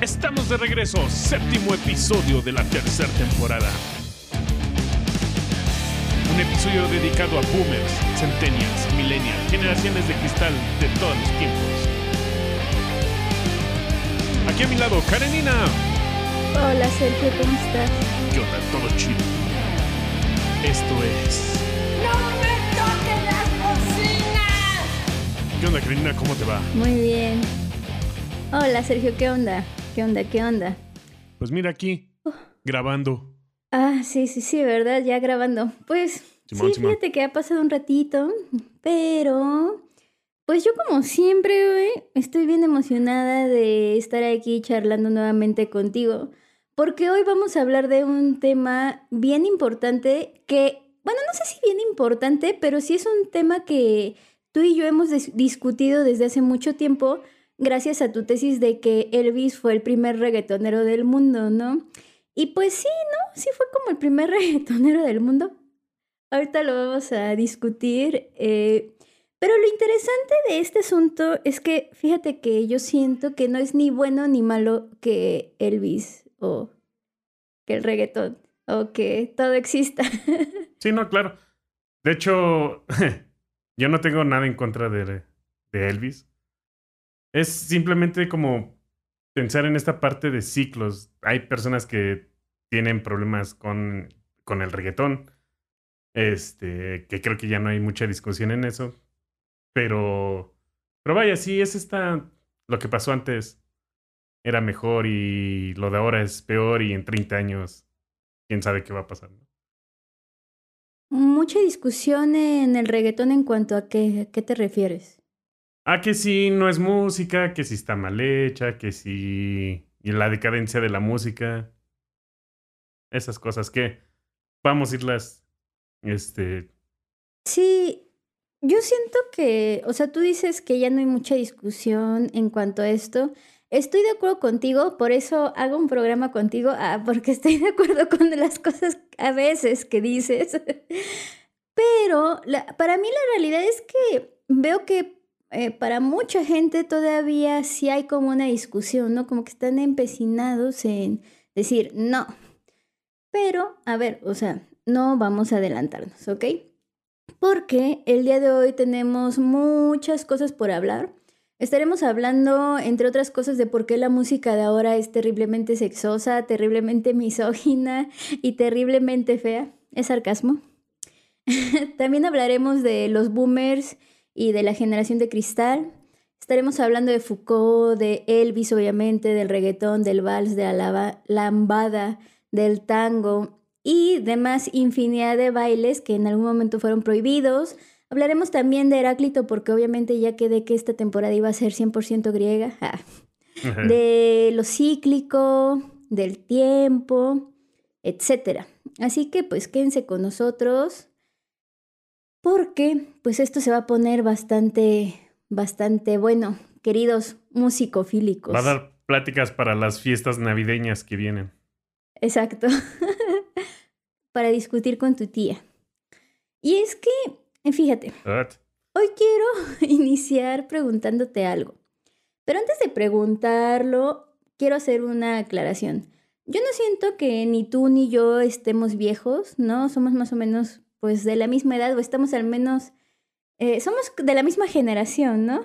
Estamos de regreso, séptimo episodio de la tercera temporada. Un episodio dedicado a boomers, centennials, millennials, generaciones de cristal de todos los tiempos. Aquí a mi lado, Karenina. Hola Sergio, ¿cómo estás? ¿Qué onda? Todo chido. Esto es... ¡No me toques las cocinas! ¿Qué onda, Karenina? ¿Cómo te va? Muy bien. Hola Sergio, ¿qué onda? ¿Qué onda? ¿Qué onda? Pues mira aquí, grabando. Ah, sí, sí, sí, ¿verdad? Ya grabando. Pues Simón, sí, Simón. fíjate que ha pasado un ratito, pero pues yo como siempre, güey, estoy bien emocionada de estar aquí charlando nuevamente contigo, porque hoy vamos a hablar de un tema bien importante que, bueno, no sé si bien importante, pero sí es un tema que tú y yo hemos dis- discutido desde hace mucho tiempo, gracias a tu tesis de que Elvis fue el primer reggaetonero del mundo, ¿no? Y pues sí, ¿no? Sí fue como el primer reggaetonero del mundo. Ahorita lo vamos a discutir. eh, pero lo interesante de este asunto es que, fíjate que yo siento que no es ni bueno ni malo que Elvis o que el reggaetón o que todo exista. Sí, no, claro. De hecho, yo no tengo nada en contra de, de Elvis. Es simplemente como pensar en esta parte de ciclos. Hay personas que tienen problemas con, con el reggaetón. Este, que creo que ya no hay mucha discusión en eso. Pero, pero vaya, sí, es esta, lo que pasó antes era mejor y lo de ahora es peor y en 30 años, quién sabe qué va a pasar. Mucha discusión en el reggaetón en cuanto a qué, qué te refieres. Ah, que si no es música, que si está mal hecha, que si... Y la decadencia de la música. Esas cosas que vamos a irlas... Este... Sí, yo siento que, o sea, tú dices que ya no hay mucha discusión en cuanto a esto. Estoy de acuerdo contigo, por eso hago un programa contigo, ah, porque estoy de acuerdo con las cosas a veces que dices. Pero para mí la realidad es que veo que eh, para mucha gente todavía sí hay como una discusión, ¿no? Como que están empecinados en decir no. Pero, a ver, o sea, no vamos a adelantarnos, ¿ok? Porque el día de hoy tenemos muchas cosas por hablar. Estaremos hablando, entre otras cosas, de por qué la música de ahora es terriblemente sexosa, terriblemente misógina y terriblemente fea. Es sarcasmo. También hablaremos de los boomers y de la generación de cristal. Estaremos hablando de Foucault, de Elvis, obviamente, del reggaetón, del vals, de la lambada, del tango y demás infinidad de bailes que en algún momento fueron prohibidos. Hablaremos también de Heráclito porque obviamente ya quedé que esta temporada iba a ser 100% griega. Ah. De lo cíclico, del tiempo, etc. Así que pues quédense con nosotros porque pues esto se va a poner bastante, bastante bueno, queridos musicofílicos. Va a dar pláticas para las fiestas navideñas que vienen. Exacto. Para discutir con tu tía. Y es que, eh, fíjate, hoy quiero iniciar preguntándote algo. Pero antes de preguntarlo, quiero hacer una aclaración. Yo no siento que ni tú ni yo estemos viejos, ¿no? Somos más o menos, pues, de la misma edad, o estamos al menos, eh, somos de la misma generación, ¿no?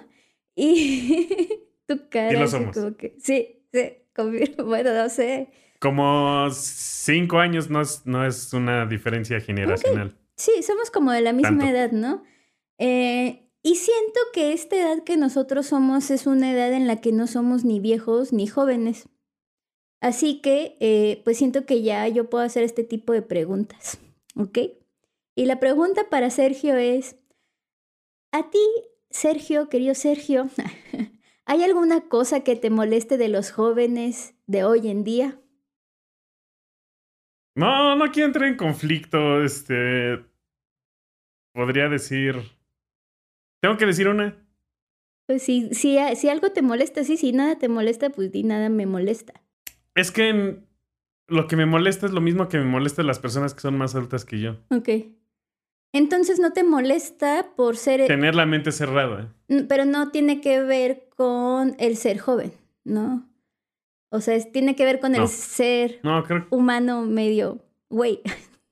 Y tu cara... Sí lo somos. como que- sí, sí, confirmo. bueno, no sé. Como cinco años no es, no es una diferencia generacional. Sí, somos como de la misma Tanto. edad, ¿no? Eh, y siento que esta edad que nosotros somos es una edad en la que no somos ni viejos ni jóvenes. Así que, eh, pues siento que ya yo puedo hacer este tipo de preguntas, ¿ok? Y la pregunta para Sergio es, a ti, Sergio, querido Sergio, ¿hay alguna cosa que te moleste de los jóvenes de hoy en día? No, no quiero entrar en conflicto. Este. Podría decir. Tengo que decir una. Pues si, si, si algo te molesta, sí, si nada te molesta, pues di nada me molesta. Es que lo que me molesta es lo mismo que me molesta las personas que son más adultas que yo. Ok. Entonces no te molesta por ser, Tener la mente cerrada. N- pero no tiene que ver con el ser joven, ¿no? O sea, es- tiene que ver con No. el ser No, creo humano medio güey.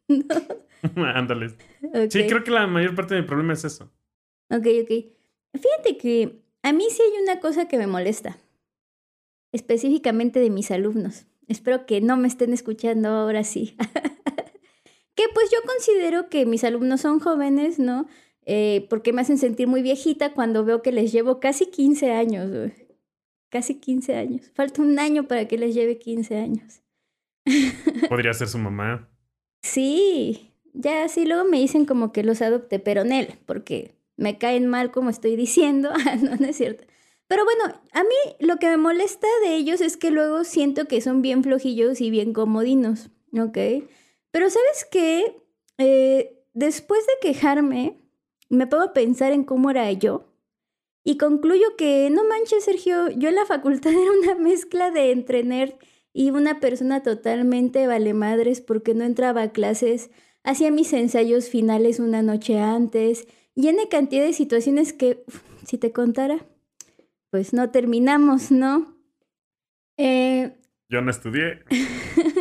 Ándale. Sí, creo que la mayor parte de mi problema es eso. Ok, ok. Fíjate que a mí sí hay una cosa que me molesta, específicamente de mis alumnos. Espero que no me estén escuchando ahora sí. que pues yo considero que mis alumnos son jóvenes, ¿no? Eh, porque me hacen sentir muy viejita cuando veo que les llevo casi 15 años. Casi 15 años. Falta un año para que les lleve 15 años. Podría ser su mamá. Sí, ya sí, luego me dicen como que los adopte, pero Nel, porque me caen mal como estoy diciendo. No, no es cierto. Pero bueno, a mí lo que me molesta de ellos es que luego siento que son bien flojillos y bien comodinos, ¿ok? Pero ¿sabes qué? Eh, después de quejarme, me a pensar en cómo era yo y concluyo que, no manches, Sergio, yo en la facultad era una mezcla de entre nerd y una persona totalmente vale madres porque no entraba a clases, hacía mis ensayos finales una noche antes, y en cantidad de situaciones que, uf, si te contara, pues no terminamos, ¿no? Eh, Yo no estudié.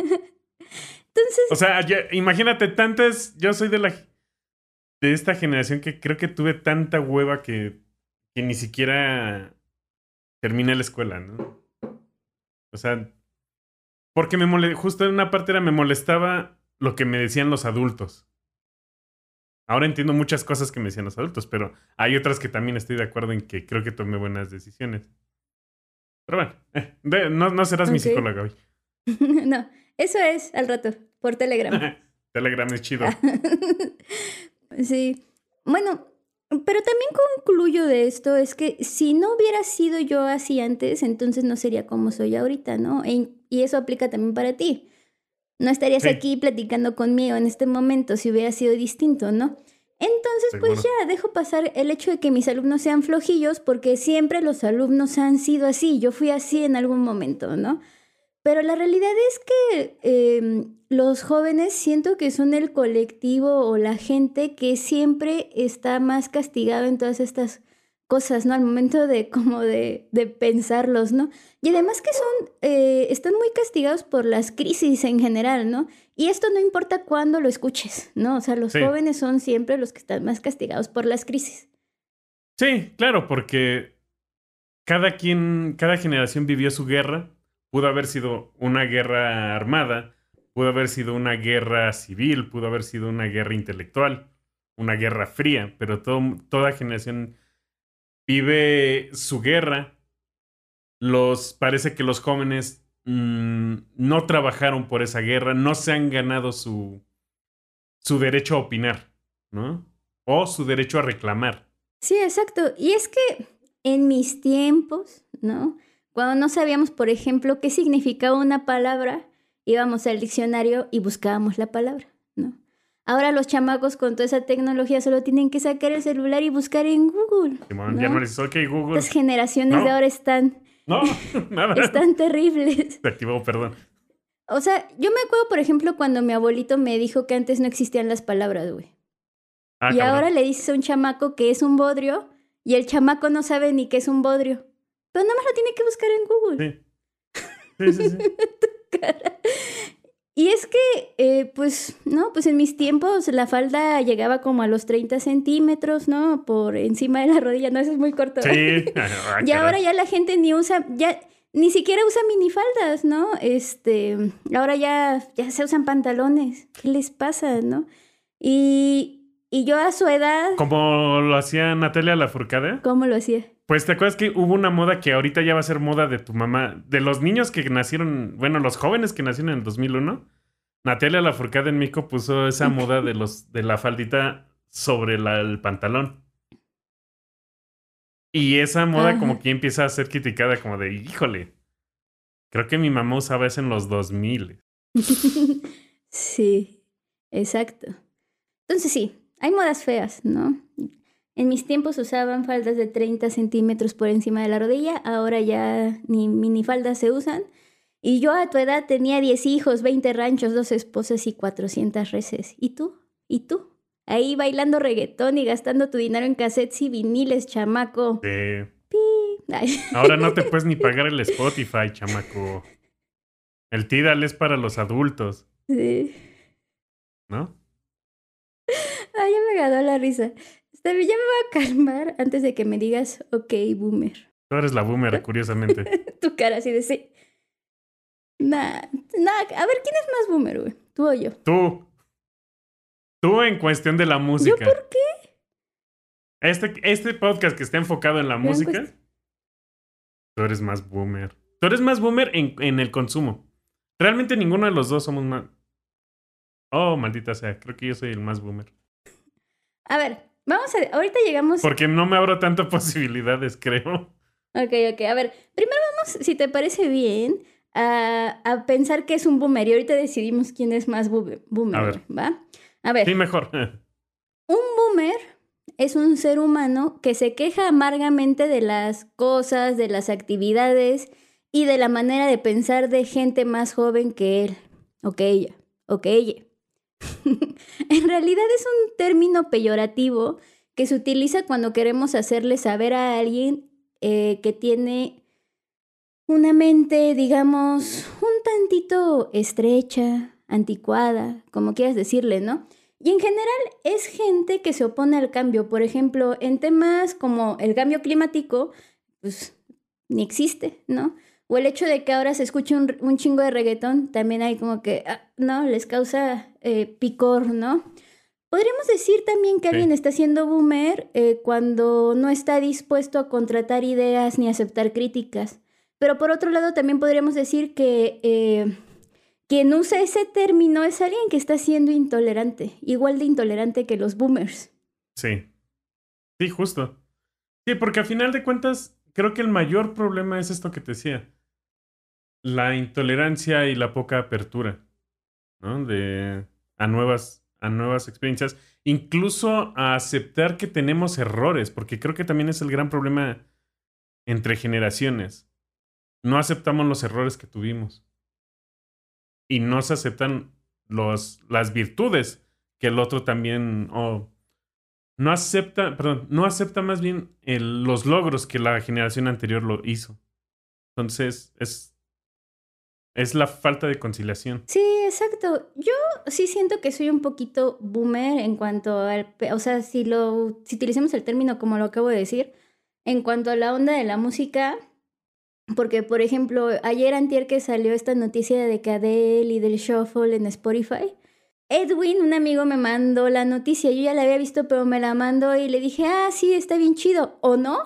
entonces, O sea, ya- imagínate tantas. Yo soy de la. De esta generación que creo que tuve tanta hueva que, que ni siquiera terminé la escuela, ¿no? O sea, porque me mole, justo en una parte era me molestaba lo que me decían los adultos. Ahora entiendo muchas cosas que me decían los adultos, pero hay otras que también estoy de acuerdo en que creo que tomé buenas decisiones. Pero bueno, eh, de- no, no serás mi psicóloga hoy. no, eso es al rato, por Telegram. Telegram es chido. sí. Bueno, pero también concluyo de esto es que si no hubiera sido yo así antes, entonces no sería como soy ahorita, ¿no? E- y eso aplica también para ti. No estarías Sí. aquí platicando conmigo en este momento si hubiera sido distinto, ¿no? Entonces, pues Seguro. ya, dejo pasar el hecho de que mis alumnos sean flojillos porque siempre los alumnos han sido así. Yo fui así en algún momento, ¿no? Pero la realidad es que eh, los jóvenes siento que son el colectivo o la gente que siempre está más castigado en todas estas cosas, ¿no? Al momento de como de, de pensarlos, ¿no? Y además que son, eh, están muy castigados por las crisis en general, ¿no? Y esto no importa cuándo lo escuches, ¿no? O sea, los Sí. jóvenes son siempre los que están más castigados por las crisis. Sí, claro, porque cada quien, cada generación vivió su guerra. Pudo haber sido una guerra armada, pudo haber sido una guerra civil, pudo haber sido una guerra intelectual, una guerra fría, pero toda generación vive su guerra. Los, parece que los jóvenes mm, no trabajaron por esa guerra, no se han ganado su, su derecho a opinar, ¿no? O su derecho a reclamar. Sí, exacto. Y es que en mis tiempos, ¿no? Cuando no sabíamos, por ejemplo, qué significaba una palabra, íbamos al diccionario y buscábamos la palabra, ¿no? Ahora los chamacos con toda esa tecnología solo tienen que sacar el celular y buscar en Google. ¿no? Ya no le dices, ok, Google. Las generaciones No. de ahora están, No, nada. están terribles. Se activó, perdón. O sea, yo me acuerdo, por ejemplo, cuando mi abuelito me dijo que antes no existían las palabras, güey. Ah, y cabrón. ahora le dices a un chamaco que es un bodrio y el chamaco no sabe ni qué es un bodrio. Pero nada más lo tiene que buscar en Google. Sí. Sí, sí, sí. Y es que, eh, pues, no, pues en mis tiempos la falda llegaba como a los 30 centímetros, ¿no? Por encima de la rodilla, no, eso es muy corto. Sí. Ah, y ahora ya la gente ni usa, ya ni siquiera usa minifaldas, ¿no? Este, ahora ya, ya se usan pantalones. ¿Qué les pasa, no? Y, y yo a su edad, Como lo hacía Natalia Lafourcade. ¿cómo lo hacía? Pues te acuerdas que hubo una moda que ahorita ya va a ser moda de tu mamá. De los niños que nacieron, bueno, los jóvenes que nacieron en el 2001. Natalia Lafourcade en México puso esa moda de los de la faldita sobre la- el pantalón. Y esa moda Ajá. como que empieza a ser criticada como de, híjole, creo que mi mamá usaba eso en los 2000. sí, exacto. Entonces sí, hay modas feas, ¿no? En mis tiempos usaban faldas de 30 centímetros por encima de la rodilla, ahora ya ni minifaldas se usan. Y yo a tu edad tenía 10 hijos, 20 ranchos, dos esposas y 400 reses. ¿Y tú? ¿Y tú? Ahí bailando reggaetón y gastando tu dinero en cassettes y viniles, chamaco. Ay, ahora no te puedes ni pagar el Spotify, chamaco. El Tidal es para los adultos, Sí. ¿no? Ah, ya me ganó la risa. Bien, ya me voy a calmar antes de que me digas, ok, boomer. Tú eres la boomer, curiosamente. tu cara así de sí. Nah, nah, a ver, ¿quién es más boomer, güey? ¿Tú o yo? Tú. Tú en cuestión de la música. por qué? Este, este podcast que está enfocado en la Gran música, tú eres más boomer. Tú eres más boomer en, en el consumo. Realmente ninguno de los dos somos más. Oh, maldita sea, creo que yo soy el más boomer. A ver, vamos a... Ahorita llegamos... Porque no me abro tantas posibilidades, creo. Ok, ok. A ver, primero vamos, si te parece bien, a, a pensar que es un boomer. Y ahorita decidimos quién es más boomer, A ver. ¿va? A ver, Sí, mejor. un boomer es un ser humano que se queja amargamente de las cosas, de las actividades y de la manera de pensar de gente más joven que él, o que ella, o que ella. en realidad es un término peyorativo que se utiliza cuando queremos hacerle saber a alguien eh, que tiene una mente, digamos, un tantito estrecha, anticuada, como quieras decirle, ¿no? Y en general es gente que se opone al cambio. Por ejemplo, en temas como el cambio climático, pues ni existe, ¿no? O el hecho de que ahora se escuche un, un chingo de reggaetón, también hay como que, ah, no, les causa eh, picor, ¿no? Podríamos decir también que Sí. alguien está siendo boomer eh, cuando no está dispuesto a contratar ideas ni aceptar críticas. Pero por otro lado, también podríamos decir que eh, quien usa ese término es alguien que está siendo intolerante, igual de intolerante que los boomers. Sí. Sí, justo. Sí, porque a final de cuentas, creo que el mayor problema es esto que te decía. La intolerancia y la poca apertura, ¿no? De a nuevas, a nuevas experiencias. Incluso a aceptar que tenemos errores, porque creo que también es el gran problema entre generaciones. No aceptamos los errores que tuvimos. Y no se aceptan los, las virtudes que el otro también. no acepta, perdón, no acepta más bien los logros que la generación anterior lo hizo. Entonces, es, es la falta de conciliación. Sí, exacto. Yo sí siento que soy un poquito boomer en cuanto al, o sea, si lo, si utilicemos el término como lo acabo de decir, en cuanto a la onda de la música, porque por ejemplo, ayer antier que salió esta noticia de que Adele y del shuffle en Spotify, Edwin, un amigo, me mandó la noticia. Yo ya la había visto, pero me la mandó y le dije, ah, sí, está bien chido. ¿O no?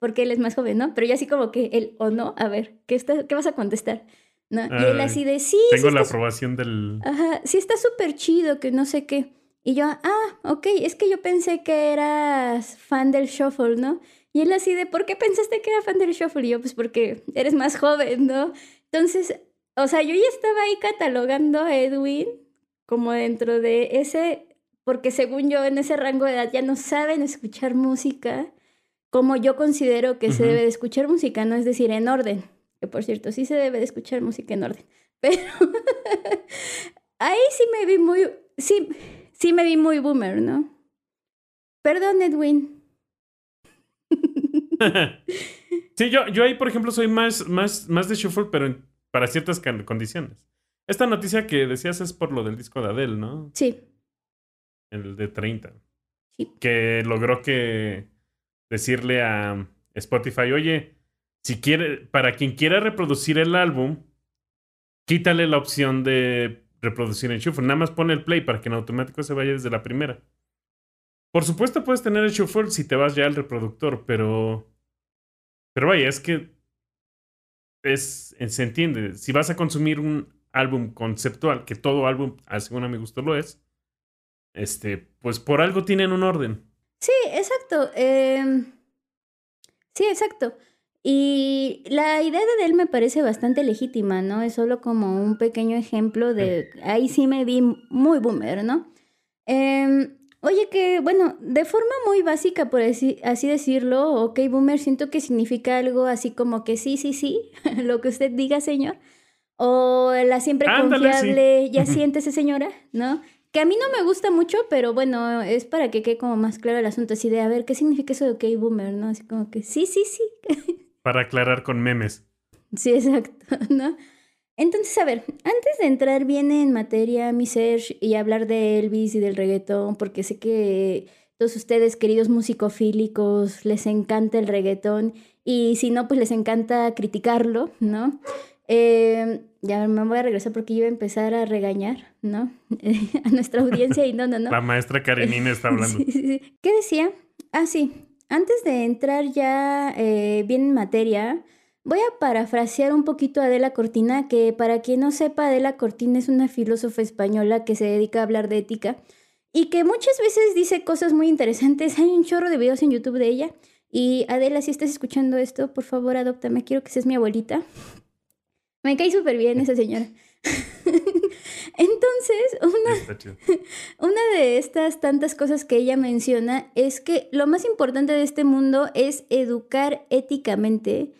Porque él es más joven, ¿no? Pero yo así como que el o no, a ver, ¿qué, está, qué vas a contestar? ¿No? Y él así de, sí, Tengo sí la está aprobación del... Ajá, sí está súper chido, que no sé qué. Y yo, ah, ok, es que yo pensé que eras fan del shuffle, ¿no? Y él así de, ¿por qué pensaste que era fan del shuffle? Y yo, pues porque eres más joven, ¿no? Entonces, o sea, yo ya estaba ahí catalogando a Edwin como dentro de ese, porque según yo en ese rango de edad ya no saben escuchar música como yo considero que se debe de escuchar música, no es decir, en orden. Que por cierto, sí se debe de escuchar música en orden. Pero ahí sí me vi muy, sí, sí me vi muy boomer, ¿no? Perdón, Edwin. sí, yo, yo ahí, por ejemplo, soy más, más, más de shuffle, pero en- para ciertas condiciones. Esta noticia que decías es por lo del disco de Adele, ¿no? Sí, El de 30. Sí. Que logró que decirle a Spotify, oye, si quiere, para quien quiera reproducir el álbum, quítale la opción de reproducir en shuffle. Nada más pone el play para que en automático se vaya desde la primera. Por supuesto puedes tener el shuffle si te vas ya al reproductor, pero... Pero vaya, es que... Es, se entiende. Si vas a consumir un álbum conceptual, que todo álbum, según a mi gusto lo es, este, pues por algo tienen un orden. sí, exacto. em, sí, exacto. Y la idea de él me parece bastante legítima, ¿no? Es solo como un pequeño ejemplo de... Ahí sí me vi muy boomer, ¿no? Em, oye, que bueno, de forma muy básica, por así, así decirlo, ok, boomer, siento que significa algo así como que sí, sí, sí, lo que usted diga, señor. O la siempre Ándale, sí. confiable, ya siéntese, señora, ¿no? Que a mí no me gusta mucho, pero bueno, es para que quede como más claro el asunto, así de, a ver, ¿qué significa eso de ok, boomer, no? Así como que sí, sí, sí. Para aclarar con memes. Sí, exacto, ¿no? Entonces, a ver, antes de entrar bien en materia, mi Serge, y hablar de Elvis y del reggaetón, porque sé que todos ustedes, queridos musicofílicos, les encanta el reggaetón, y si no, pues les encanta criticarlo, ¿no? Eh, ya me voy a regresar porque iba a empezar a regañar, ¿no? a nuestra audiencia y no, no, no. La maestra Karenina está hablando. Sí, sí, sí. ¿Qué decía? Ah, sí. Antes de entrar ya eh, bien en materia, voy a parafrasear un poquito a Adela Cortina, que para quien no sepa, Adela Cortina es una filósofa española que se dedica a hablar de ética y que muchas veces dice cosas muy interesantes. Hay un chorro de videos en YouTube de ella. Y Adela, si estás escuchando esto, por favor, adóptame. Quiero que seas mi abuelita. Me cae súper bien esa señora. Entonces, una, una de estas tantas cosas que ella menciona es que lo más importante de este mundo es educar éticamente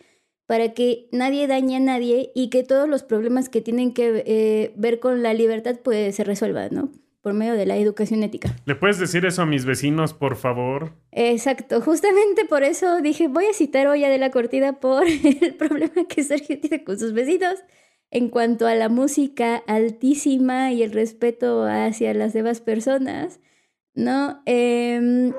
para que nadie dañe a nadie y que todos los problemas que tienen que eh, ver con la libertad pues se resuelvan, ¿no? Por medio de la educación ética. ¿Le puedes decir eso a mis vecinos, por favor? Exacto, justamente por eso dije, voy a citar hoy a Adela Cortina por el problema que Sergio tiene con sus vecinos en cuanto a la música altísima y el respeto hacia las demás personas, ¿no? Em,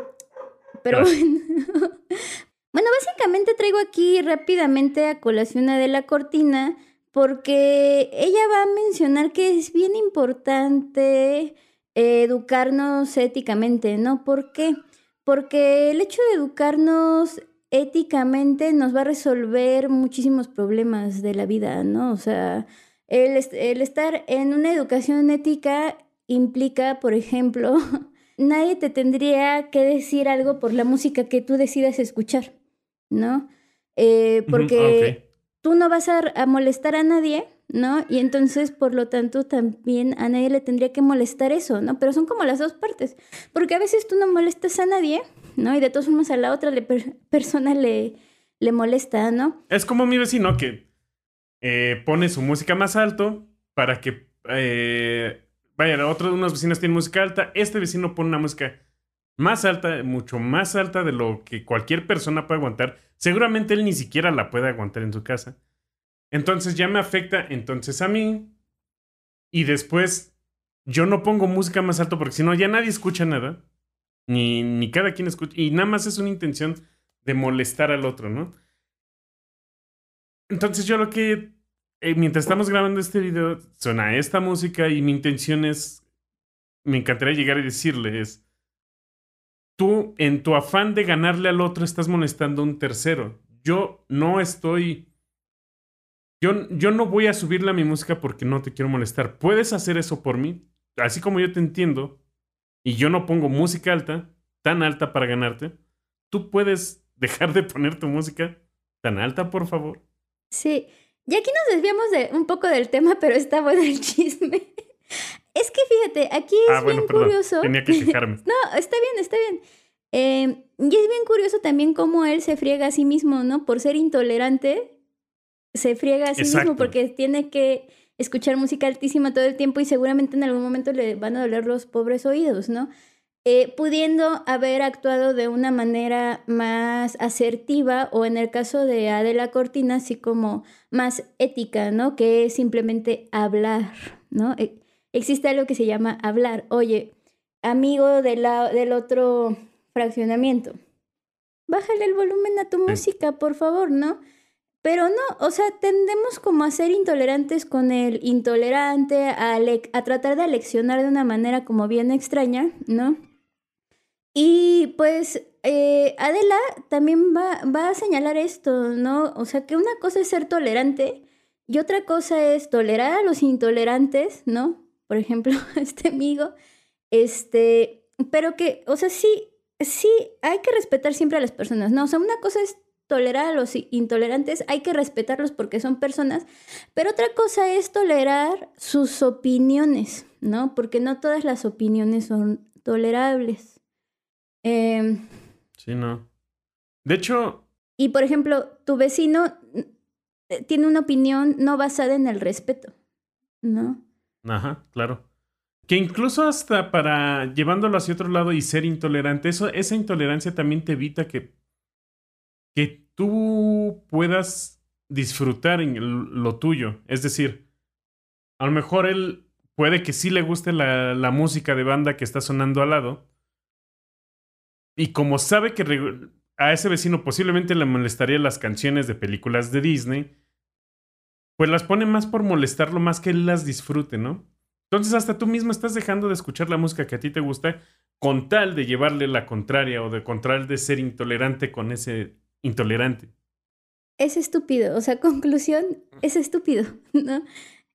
pero bueno. bueno, básicamente traigo aquí rápidamente a colación a Adela Cortina porque ella va a mencionar que es bien importante eh, educarnos éticamente, ¿no? ¿Por qué? Porque el hecho de educarnos éticamente nos va a resolver muchísimos problemas de la vida, ¿no? O sea, el, est- el estar en una educación ética implica, por ejemplo, nadie te tendría que decir algo por la música que tú decidas escuchar, ¿no? Eh, Ujú, porque tú no vas a, a molestar a nadie, ¿no? Y entonces, por lo tanto, también a nadie le tendría que molestar eso, ¿no? Pero son como las dos partes, porque a veces tú no molestas a nadie, ¿no? Y de todas formas a la otra le per- persona le, le molesta, ¿no? Es como mi vecino que eh, pone su música más alto para que. eh, vaya, otros unos vecinos tienen música alta. Este vecino pone una música más alta, mucho más alta de lo que cualquier persona puede aguantar. Seguramente él ni siquiera la puede aguantar en su casa. Entonces ya me afecta entonces a mí. Y después yo no pongo música más alto porque si no ya nadie escucha nada. Ni, ni cada quien escucha. Y nada más es una intención de molestar al otro, ¿no? Entonces yo lo que, eh, mientras estamos grabando este video, suena esta música y mi intención es, me encantaría llegar y decirle es, tú en tu afán de ganarle al otro estás molestando a un tercero. Yo no estoy, yo, yo no voy a subirle a mi música porque no te quiero molestar. Puedes hacer eso por mí, así como yo te entiendo, y yo no pongo música alta, tan alta para ganarte. Tú puedes dejar de poner tu música tan alta, por favor. Sí. Y aquí nos desviamos de un poco del tema, pero está bueno el chisme. Es que fíjate, aquí es ah, bueno, bien perdón. curioso. Tenía que fijarme. No, está bien, está bien. Eh, y es bien curioso también cómo él se friega a sí mismo, ¿no? Por ser intolerante, se friega a sí Exacto. mismo porque tiene que escuchar música altísima todo el tiempo y seguramente en algún momento le van a doler los pobres oídos, ¿no? Eh, pudiendo haber actuado de una manera más asertiva o en el caso de Adela Cortina, así como más ética, ¿no? Que es simplemente hablar, ¿no? Eh, existe algo que se llama hablar. Oye, amigo de la- del otro fraccionamiento, bájale el volumen a tu música, por favor, ¿no? Pero no, o sea, tendemos como a ser intolerantes con el intolerante, a, a tratar de aleccionar de una manera como bien extraña, ¿no? Y pues eh, Adela también va, va a señalar esto, ¿no? O sea, que una cosa es ser tolerante y otra cosa es tolerar a los intolerantes, ¿no? Por ejemplo, este amigo, este, pero que, o sea, sí, sí, hay que respetar siempre a las personas, ¿no? O sea, una cosa es tolerar a los intolerantes, hay que respetarlos porque son personas, pero otra cosa es tolerar sus opiniones, ¿no? Porque no todas las opiniones son tolerables. Em, Sí, no. De hecho, y por ejemplo, tu vecino eh, tiene una opinión no basada en el respeto, ¿no? ajá, claro. Que incluso hasta para llevándolo hacia otro lado y ser intolerante, eso, esa intolerancia también te evita que, que tú puedas disfrutar en lo tuyo. Es decir, a lo mejor él puede que sí le guste la, la música de banda que está sonando al lado. Y como sabe que a ese vecino posiblemente le molestarían las canciones de películas de Disney, pues las pone más por molestarlo más que él las disfrute, ¿no? Entonces hasta tú mismo estás dejando de escuchar la música que a ti te gusta con tal de llevarle la contraria o de con de ser intolerante con ese intolerante. Es estúpido, o sea, conclusión, es estúpido, ¿no?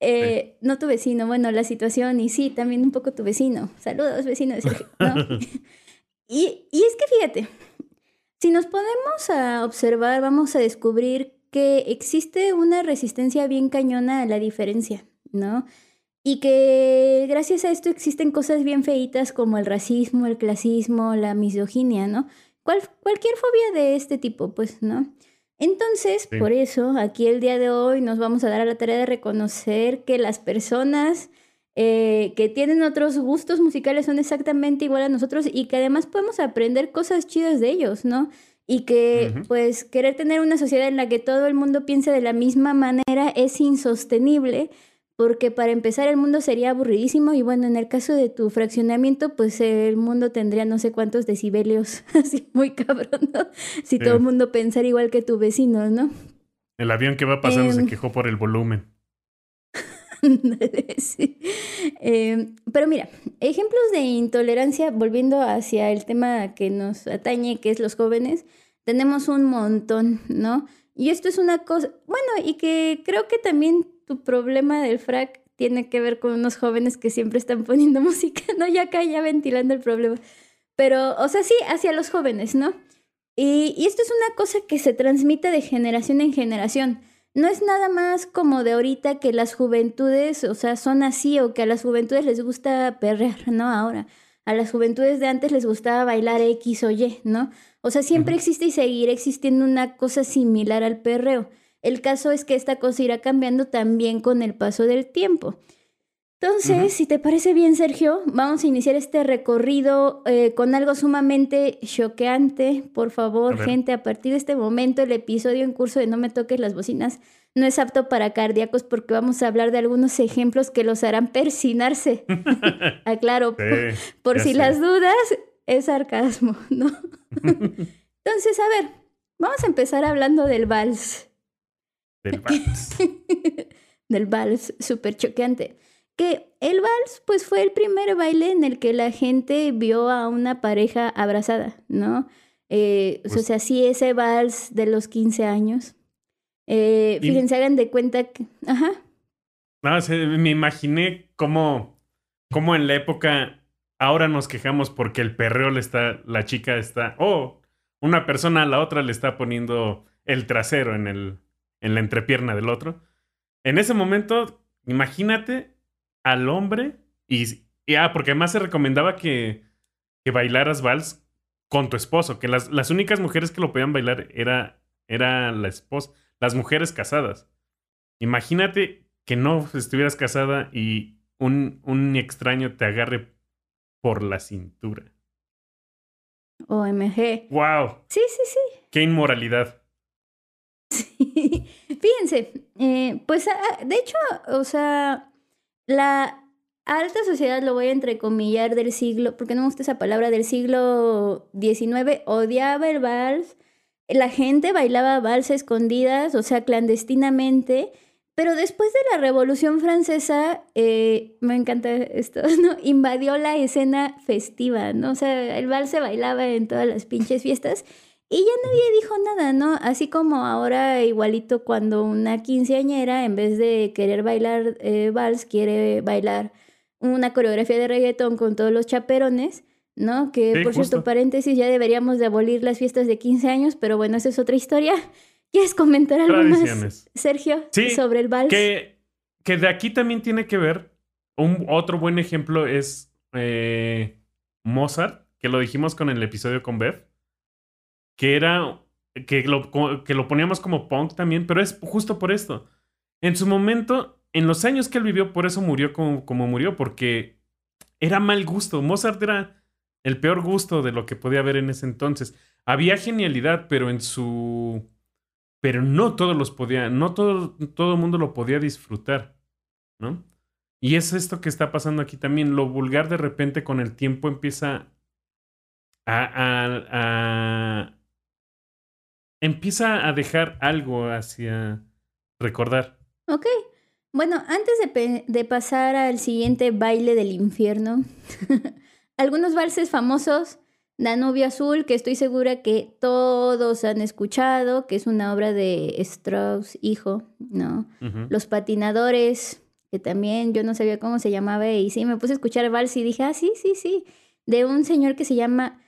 Eh, No tu vecino, bueno, la situación y sí, también un poco tu vecino. Saludos, vecino de Sergio, ¿no? y, y es que fíjate, si nos ponemos a observar, vamos a descubrir que existe una resistencia bien cañona a la diferencia, ¿no? Y que gracias a esto existen cosas bien feitas como el racismo, el clasismo, la misoginia, ¿no? Cual- cualquier fobia de este tipo, pues, ¿no? Entonces, Sí. por eso, aquí el día de hoy nos vamos a dar a la tarea de reconocer que las personas eh, que tienen otros gustos musicales son exactamente igual a nosotros y que además podemos aprender cosas chidas de ellos, ¿no? Y que, pues, querer tener una sociedad en la que todo el mundo piense de la misma manera es insostenible, porque para empezar el mundo sería aburridísimo y bueno, en el caso de tu fraccionamiento, pues el mundo tendría no sé cuántos decibelios, así muy cabrón, ¿no? Si Sí. todo el mundo pensara igual que tu vecino, ¿no? El avión que va pasando se Em. quejó por el volumen. Sí. Eh, pero mira, ejemplos de intolerancia, volviendo hacia el tema que nos atañe, que es los jóvenes, tenemos un montón, ¿no? Y esto es una cosa, bueno, y que creo que también tu problema del frac tiene que ver con unos jóvenes que siempre están poniendo música, ¿no? Ya acá, ya ventilando el problema. Pero, o sea, sí, hacia los jóvenes, ¿no? Y, y esto es una cosa que se transmite de generación en generación. No es nada más como de ahorita que las juventudes, o sea, son así o que a las juventudes les gusta perrear, ¿no? Ahora, a las juventudes de antes les gustaba bailar X o Y, ¿no? O sea, siempre existe y seguirá existiendo una cosa similar al perreo. El caso es que esta cosa irá cambiando también con el paso del tiempo. Entonces, si te parece bien, Sergio, vamos a iniciar este recorrido eh, con algo sumamente choqueante. Por favor, A gente, a partir de este momento, el episodio en curso de No me toques las bocinas no es apto para cardíacos porque vamos a hablar de algunos ejemplos que los harán persinarse. Aclaro, por, Sí, por ya si sé. las dudas, es sarcasmo, ¿no? Entonces, a ver, vamos a empezar hablando del vals. Del vals. del vals súper choqueante. Que el vals, pues fue el primer baile en el que la gente vio a una pareja abrazada, ¿no? Eh, o Pues- sea, sí, ese vals de los 15 años. Eh, Y- fíjense, hagan de cuenta que. Ajá. No, o me imaginé cómo, cómo en la época ahora nos quejamos porque el perreo le está, la chica está, oh, una persona a la otra le está poniendo el trasero en, el, en la entrepierna del otro. En ese momento, imagínate al hombre y, y ah, porque además se recomendaba que, que bailaras vals con tu esposo, que las, las únicas mujeres que lo podían bailar era, era la esposa, las mujeres casadas. Imagínate que no estuvieras casada y un, un extraño te agarre por la cintura. OMG. ¡Wow! Sí, sí, sí. ¡Qué inmoralidad! Sí. Fíjense, eh, pues ah, de hecho, o sea, la alta sociedad, lo voy a entrecomillar del siglo, porque no me gusta esa palabra, del siglo XIX, odiaba el vals. La gente bailaba vals escondidas, o sea, clandestinamente. Pero después de la Revolución Francesa, eh, me encanta esto, ¿no? Invadió la escena festiva, ¿no? O sea, el vals se bailaba en todas las pinches fiestas. Y ya nadie dijo nada, ¿no? Así como ahora igualito cuando una quinceañera en vez de querer bailar eh, vals quiere bailar una coreografía de reggaetón con todos los chaperones, ¿no? Que Sí, por cierto, paréntesis, ya deberíamos de abolir las fiestas de 15 años, pero bueno, esa es otra historia. ¿Quieres comentar algo más. Sergio, Sí, sobre el vals? Que, que de aquí también tiene que ver. Un, otro buen ejemplo es eh, Mozart, que lo dijimos con el episodio con Bev. Que era. Que lo, que lo poníamos como punk también, pero es justo por esto. En su momento, en los años que él vivió, por eso murió como, como murió, porque era mal gusto. Mozart era el peor gusto de lo que podía haber en ese entonces. Había genialidad, pero en su. Pero no todos los podía, no todo, todo el mundo lo podía disfrutar, ¿no? Y es esto que está pasando aquí también. Lo vulgar de repente con el tiempo empieza a, empieza a dejar algo hacia recordar. Ok. Bueno, antes de, pasar al siguiente baile del infierno, algunos valses famosos, Danubio Azul, que estoy segura que todos han escuchado, que es una obra de Strauss, hijo, ¿no? Los patinadores, que también yo no sabía cómo se llamaba, y sí, me puse a escuchar vals y dije, ah, sí, sí, sí, de un señor que se llama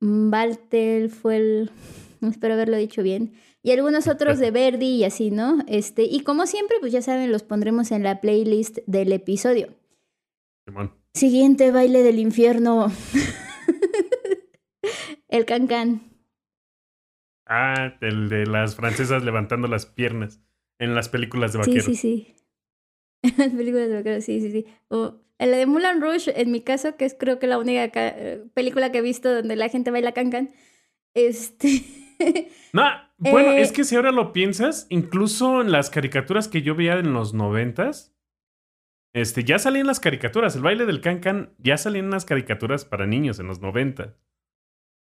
Walter, fue el, espero haberlo dicho bien, y algunos otros de Verdi y así, ¿no? Este, y como siempre, pues ya saben, los pondremos en la playlist del episodio. Simón. Siguiente baile del infierno. el cancán. Ah, el de las francesas levantando las piernas en las películas de Sí, vaqueros. sí, sí. En las películas de vaqueros, sí, sí, sí. O en la de Moulin Rouge, en mi caso, que es creo que la única ca- eh, película que he visto donde la gente baila cancan. Este. No, bueno, Eh, es que si ahora lo piensas, incluso en las caricaturas que yo veía en los noventas, este, ya salían las caricaturas. El baile del can can ya salían las caricaturas para niños en los 90.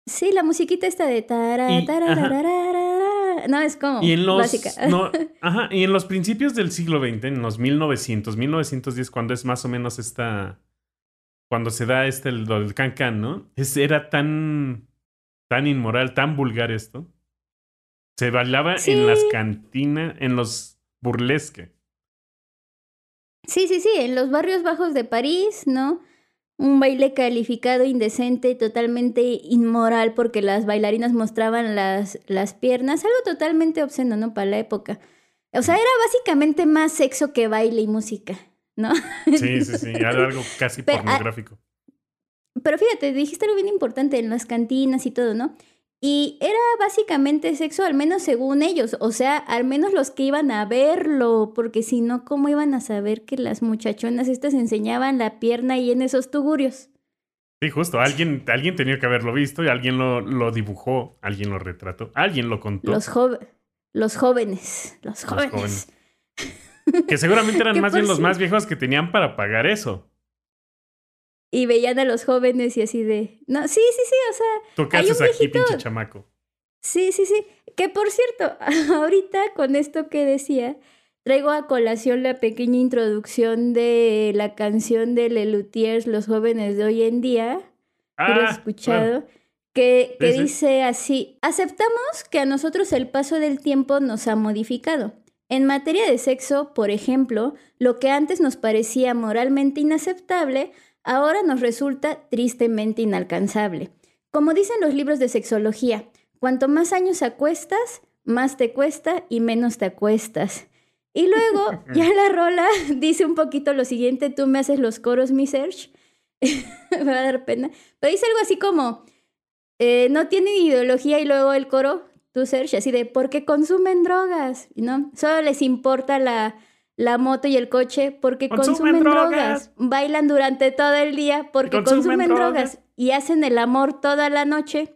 sí, la musiquita esta de tara, Y-. No, es como Y en los básica. no, ajá, y en los principios del siglo XX, en los 1900, 1910, cuando es más o menos esta cuando se da este el, lo del can can, ¿no? Es, era tan tan inmoral, tan vulgar esto. Se bailaba Sí. en las cantinas, en los burlesque. Sí, sí, sí, en los barrios bajos de París, ¿no? Un baile calificado indecente, totalmente inmoral, porque las bailarinas mostraban las, las piernas, algo totalmente obsceno, ¿no? Para la época. O sea, era básicamente más sexo que baile y música, ¿no? Sí, sí, sí, era algo casi Pero, ah, pornográfico. Pero fíjate, dijiste algo bien importante en las cantinas y todo, ¿no? Y era básicamente sexo, al menos según ellos, o sea, al menos los que iban a verlo, porque si no, ¿cómo iban a saber que las muchachonas estas enseñaban la pierna ahí en esos tugurios? Sí, justo, alguien, alguien tenía que haberlo visto y alguien lo, lo dibujó, alguien lo retrató, alguien lo contó. Los, jo- los jóvenes, los jóvenes. jóvenes. Que seguramente eran más bien los más viejos que tenían para pagar eso. Y veían a los jóvenes y así de, no, sí, sí, sí, o sea, ¿Tú qué Hay un haces aquí, pinche chamaco? Sí, sí, sí. Que por cierto, ahorita con esto que decía, traigo a colación la pequeña introducción de la canción de Lelutiers, Los jóvenes de hoy en día. ¿Tú lo has escuchado? Que, que Sí, sí. dice así, aceptamos que a nosotros el paso del tiempo nos ha modificado. En materia de sexo, por ejemplo, lo que antes nos parecía moralmente inaceptable, ahora nos resulta tristemente inalcanzable. Como dicen los libros de sexología, cuanto más años acuestas, más te cuesta y menos te acuestas. Y luego, ya la rola dice un poquito lo siguiente, tú me haces los coros, mi Serge. me va a dar pena. Pero dice algo así como, eh, no tienen ideología y luego el coro, tú Serge, así de, porque consumen drogas, ¿no? Solo les importa la, la moto y el coche porque Consumen consumen, drogas. drogas. Bailan durante todo el día porque Consumen consumen, drogas. drogas. y hacen el amor toda la noche.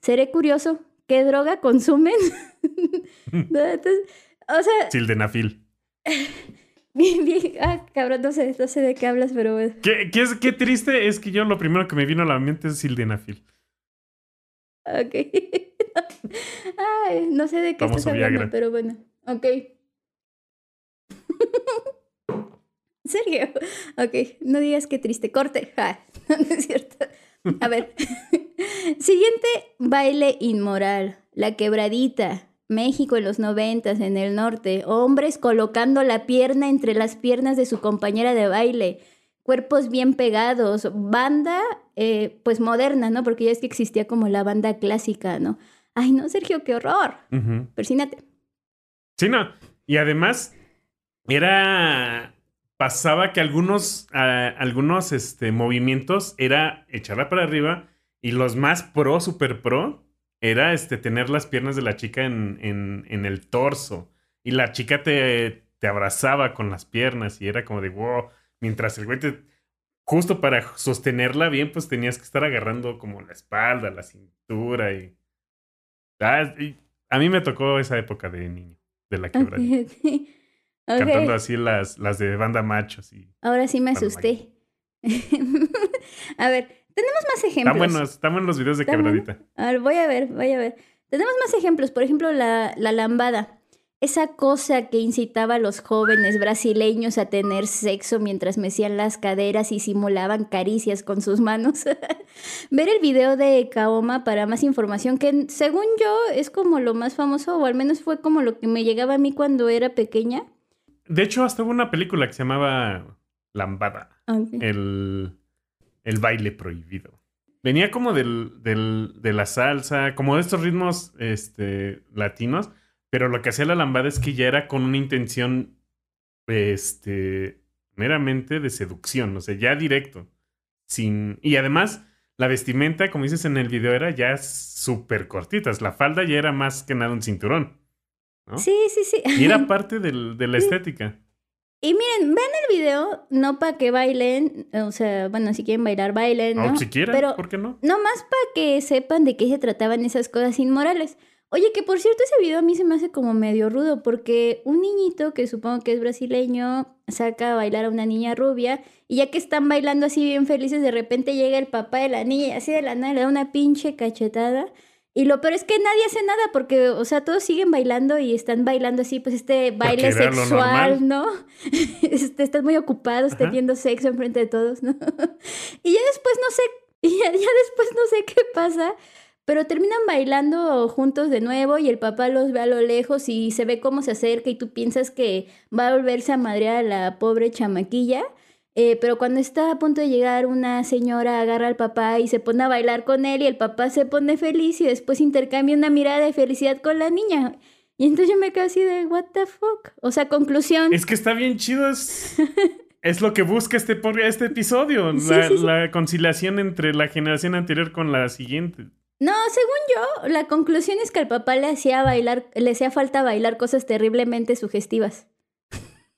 Seré curioso, ¿qué droga consumen? Entonces, o sea, Sildenafil. bien, bien, ah, cabrón, no sé, no sé de qué hablas, pero bueno. ¿Qué, qué es, qué triste es que yo lo primero que me vino a la mente es Sildenafil. Ok. Ay, no sé de qué Famoso estás hablando, pero bueno. Ok. Sergio. Ok, no digas qué triste. Corte. No es cierto. A ver. Siguiente baile inmoral. La quebradita. México en los noventas, en el norte. Hombres colocando la pierna entre las piernas de su compañera de baile. Cuerpos bien pegados. Banda, eh, pues moderna, ¿no? Porque ya es que existía como la banda clásica, ¿no? Ay, no, Sergio, qué horror. Ujú. Persínate. Sí, no. Y además, era. Pasaba que algunos, ah, algunos este, movimientos era echarla para arriba y los más pro, super pro, era este, tener las piernas de la chica en, en, en el torso. Y la chica te, te abrazaba con las piernas y era como de wow. Mientras el güey te. Justo para sostenerla bien, pues tenías que estar agarrando como la espalda, la cintura y. Ah, y a mí me tocó esa época de niño, de la quebradita. Ok, Ok. cantando así las, las de banda machos. Y... Ahora sí me asusté. a ver, tenemos más Están ejemplos. buenos, están buenos los videos de quebradita. A ver, voy a ver, voy a ver. Tenemos más ejemplos. Por ejemplo, la, la lambada. Esa cosa que incitaba a los jóvenes brasileños a tener sexo mientras mecían las caderas y simulaban caricias con sus manos. Ver el video de Kaoma para más información, que según yo es como lo más famoso, o al menos fue como lo que me llegaba a mí cuando era pequeña. De hecho, hasta hubo una película que se llamaba Lambada. Ok. el, el baile prohibido. Venía como del, del- de la salsa, como de estos ritmos este, latinos, pero lo que hacía la lambada es que ya era con una intención este, meramente de seducción, o sea, ya directo. Sin, y además, la vestimenta, como dices en el video, era ya súper cortitas. La falda ya era más que nada un cinturón. ¿No? Sí, sí, sí. Y era parte del- de la estética. Y miren, ven el video, no para que bailen, o sea, bueno, si quieren bailar, bailen, ¿no? O si quieren, Pero ¿por qué no? no más para que sepan de qué se trataban esas cosas inmorales. Oye, que por cierto ese video a mí se me hace como medio rudo porque un niñito que supongo que es brasileño saca a bailar a una niña rubia y ya que están bailando así bien felices, de repente llega el papá de la niña y así de la nada le da una pinche cachetada. Y lo peor es que nadie hace nada porque, o sea, todos siguen bailando y están bailando así, pues este baile sexual. ¿no? Este, están muy ocupados Ajá. teniendo sexo enfrente de todos, ¿no? y ya después no sé, y ya, ya después no sé qué pasa, pero terminan bailando juntos de nuevo y el papá los ve a lo lejos y se ve cómo se acerca y tú piensas que va a volverse a madrear a la pobre chamaquilla. Eh, pero cuando está a punto de llegar, una señora agarra al papá y se pone a bailar con él y el papá se pone feliz y después intercambia una mirada de felicidad con la niña. Y entonces yo me quedo así de, what the fuck? O sea, conclusión. Es que está bien chido. Es, es lo que busca este, este episodio. Sí, la, sí, sí. la conciliación entre la generación anterior con la siguiente. No, según yo, la conclusión es que al papá le hacía bailar, le hacía falta bailar cosas terriblemente sugestivas.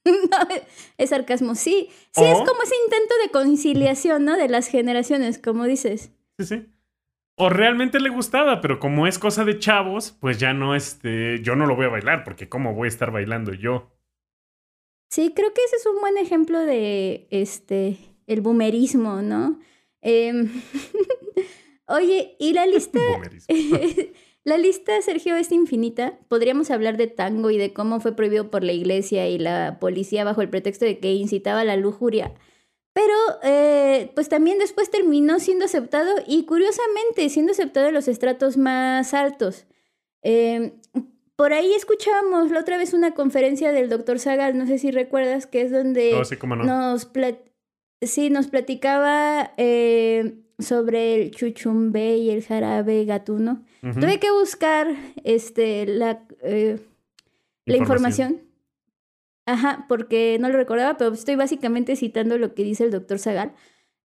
no, es sarcasmo. Sí, sí, es como ese intento de conciliación, ¿no? De las generaciones, como dices. Sí, sí. O realmente le gustaba, pero como es cosa de chavos, pues ya no, este, yo no lo voy a bailar, porque ¿cómo voy a estar bailando yo? Sí, creo que ese es un buen ejemplo de este el boomerismo, ¿no? Em, Oye, y la lista. la lista, Sergio, es infinita. Podríamos hablar de tango y de cómo fue prohibido por la iglesia y la policía bajo el pretexto de que incitaba a la lujuria. Pero, eh, pues también después terminó siendo aceptado y curiosamente siendo aceptado en los estratos más altos. Eh, por ahí escuchábamos la otra vez una conferencia del doctor Zagal, no sé si recuerdas, que es donde no. nos, plat- sí, nos platicaba eh, sobre el chuchumbe y el jarabe gatuno. Ujú. Tuve que buscar este, la, eh, la información. Ajá, porque no lo recordaba, pero estoy básicamente citando lo que dice el doctor Zagal.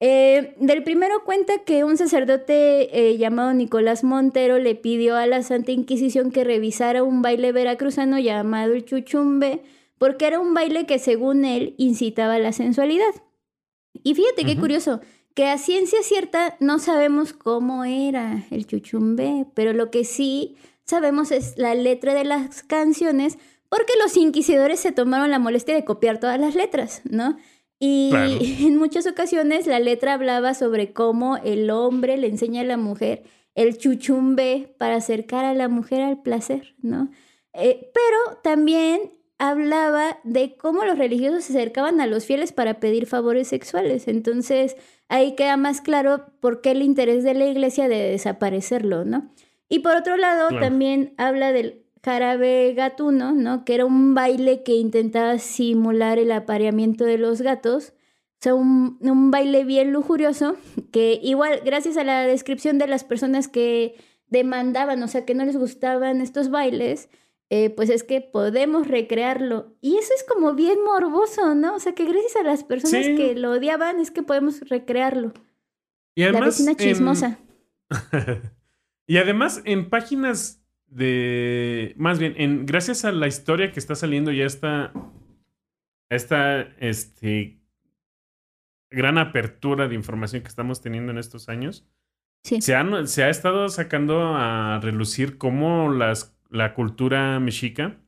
Eh, del primero cuenta que un sacerdote eh, llamado Nicolás Montero le pidió a la Santa Inquisición que revisara un baile veracruzano llamado el chuchumbe, porque era un baile que según él incitaba a la sensualidad. Y fíjate qué curioso, que a ciencia cierta no sabemos cómo era el chuchumbe, pero lo que sí sabemos es la letra de las canciones, porque los inquisidores se tomaron la molestia de copiar todas las letras, ¿no? Y Claro. en muchas ocasiones la letra hablaba sobre cómo el hombre le enseña a la mujer el chuchumbe para acercar a la mujer al placer, ¿no? Eh, pero también hablaba de cómo los religiosos se acercaban a los fieles para pedir favores sexuales. Entonces ahí queda más claro por qué el interés de la iglesia de desaparecerlo, ¿no? Y por otro lado, Claro. también habla del jarabe gatuno, ¿no? Que era un baile que intentaba simular el apareamiento de los gatos. O sea, un, un baile bien lujurioso que igual, gracias a la descripción de las personas que demandaban, o sea, que no les gustaban estos bailes, eh, pues es que podemos recrearlo. Y eso es como bien morboso, ¿no? O sea, que gracias a las personas Sí. que lo odiaban es que podemos recrearlo. Y la además, vecina en- chismosa. y además, en páginas de. Más bien, en, gracias a la historia que está saliendo ya esta. Esta este, gran apertura de información que estamos teniendo en estos años. Sí. Se, han- se ha estado sacando a relucir cómo las, la cultura mexica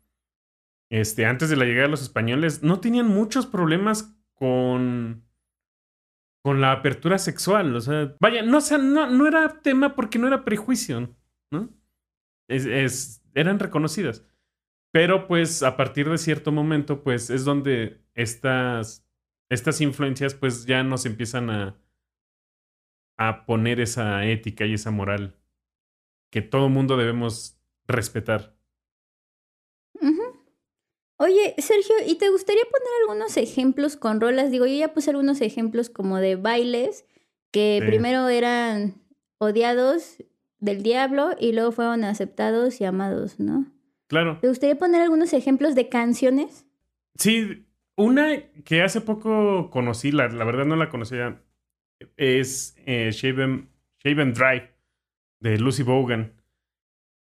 este, antes de la llegada de los españoles, no tenían muchos problemas con, con la apertura sexual. O sea, vaya, no, sea, no, no era tema porque no era prejuicio, ¿no? Es, es, eran reconocidas. Pero pues a partir de cierto momento, pues es donde estas, estas influencias pues ya nos empiezan a, a poner esa ética y esa moral que todo mundo debemos respetar. Oye, Sergio, ¿y te gustaría poner algunos ejemplos con rolas? Digo, yo ya puse algunos ejemplos como de bailes que Sí. primero eran odiados del diablo y luego fueron aceptados y amados, ¿no? Claro. ¿Te gustaría poner algunos ejemplos de canciones? Sí, una que hace poco conocí, la, la verdad no la conocía, es eh, Shaven, Shaven Drive de Lucy Bogan.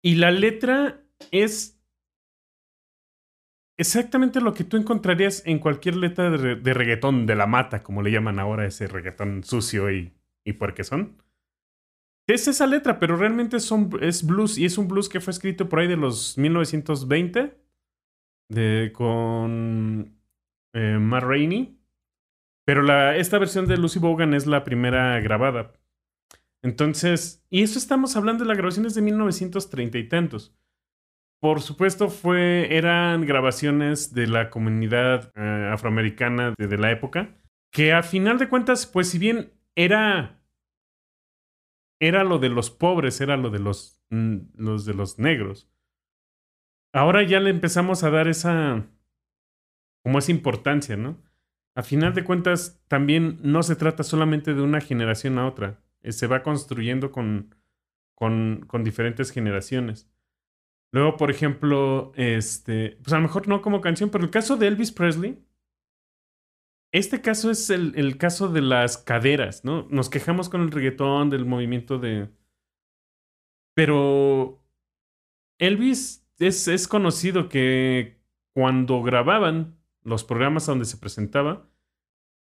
Y la letra es exactamente lo que tú encontrarías en cualquier letra de, de reggaetón de la mata, como le llaman ahora ese reggaetón sucio y, y puerquezón. Es esa letra, pero realmente es blues y es un blues que fue escrito por ahí de los 1920 de, con eh, Matt Rainey. Pero esta versión de Lucy Bogan es la primera grabada. Entonces, y eso estamos hablando de las grabaciones de 1930 y tantos. Por supuesto, fue, eran grabaciones de la comunidad eh, afroamericana de, la época, que a final de cuentas, pues si bien era, era lo de los pobres, era lo de los, mm, los de los negros, ahora ya le empezamos a dar esa, como esa importancia, ¿no? A final de cuentas, también no se trata solamente de una generación a otra, se va construyendo con, con, con diferentes generaciones. Luego, por ejemplo, este, pues a lo mejor no como canción, pero el caso de Elvis Presley, este caso es el, el caso de las caderas, ¿no? Nos quejamos con el reggaetón, del movimiento de... Pero Elvis es, es conocido que cuando grababan los programas donde se presentaba,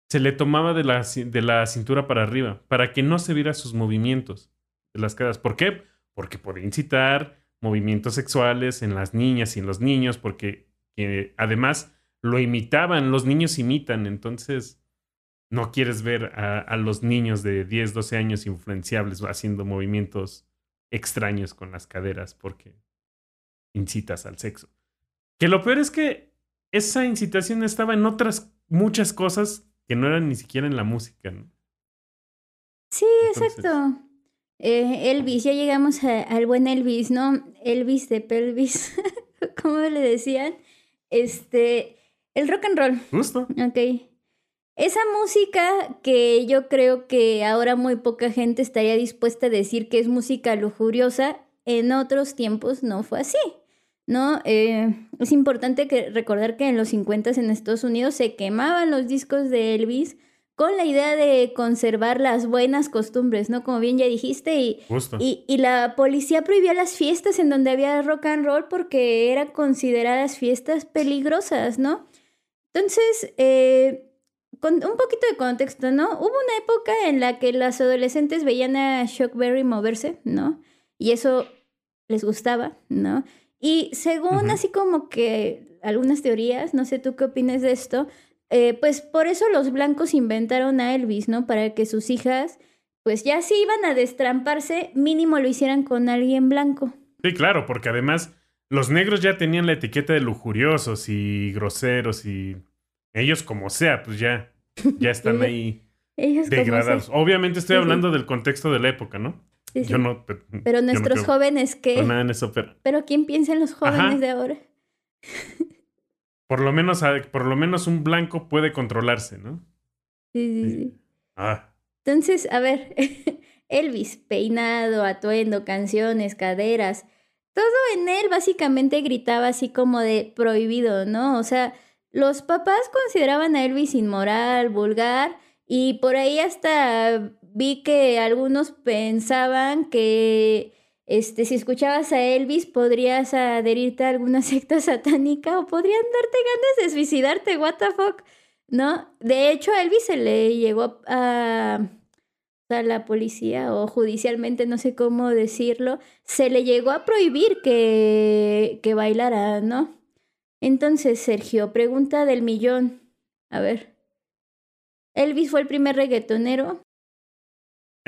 se le tomaba de la, de la cintura para arriba, para que no se viera sus movimientos de las caderas. ¿Por qué? Porque podía incitar movimientos sexuales en las niñas y en los niños, porque además lo imitaban, los niños imitan, entonces no quieres ver a, a los niños de 10, 12 años influenciables haciendo movimientos extraños con las caderas porque incitas al sexo. Que lo peor es que esa incitación estaba en otras muchas cosas que no eran ni siquiera en la música, ¿no? Sí, Entonces- exacto. Eh, Elvis, ya llegamos a- al buen Elvis, ¿no? Elvis de pelvis, ¿cómo le decían? Este, el rock and roll, Justo. ok. Esa música que yo creo que ahora muy poca gente estaría dispuesta a decir que es música lujuriosa, en otros tiempos no fue así, ¿no? Eh, es importante que, recordar que en los 50 en Estados Unidos se quemaban los discos de Elvis con la idea de conservar las buenas costumbres, ¿no? Como bien ya dijiste, y, y, y la policía prohibía las fiestas en donde había rock and roll porque eran consideradas fiestas peligrosas, ¿no? Entonces, eh, con un poquito de contexto, ¿no? Hubo una época en la que las adolescentes veían a Chuck Berry moverse, ¿no? Y eso les gustaba, ¿no? Y según así como que algunas teorías, no sé tú qué opinas de esto, eh, pues por eso los blancos inventaron a Elvis, ¿no? Para que sus hijas, pues ya si iban a destramparse, mínimo lo hicieran con alguien blanco. Sí, claro, porque además los negros ya tenían la etiqueta de lujuriosos y groseros y ellos como sea, pues ya, ya están ahí degradados. Obviamente estoy hablando del contexto de la época, ¿no? Sí, sí. Yo no. Pero, Pero yo no nuestros jóvenes, ¿qué? nada en eso, pero Pero ¿quién piensa en los jóvenes Ajá. de ahora? por lo menos, a- por lo menos un blanco puede controlarse, ¿no? Sí, sí, Sí. sí. Ah, Entonces, a ver, Elvis, peinado, atuendo, canciones, caderas, todo en él básicamente gritaba así como de prohibido, ¿no? O sea, los papás consideraban a Elvis inmoral, vulgar, y por ahí hasta vi que algunos pensaban que este, si escuchabas a Elvis podrías adherirte a alguna secta satánica o podrían darte ganas de suicidarte, what the fuck, ¿no? De hecho, a Elvis se le llegó a a la policía o judicialmente, no sé cómo decirlo, se le llegó a prohibir que, que bailara, ¿no? Entonces, Sergio, pregunta del millón. A ver. Elvis fue el primer reggaetonero.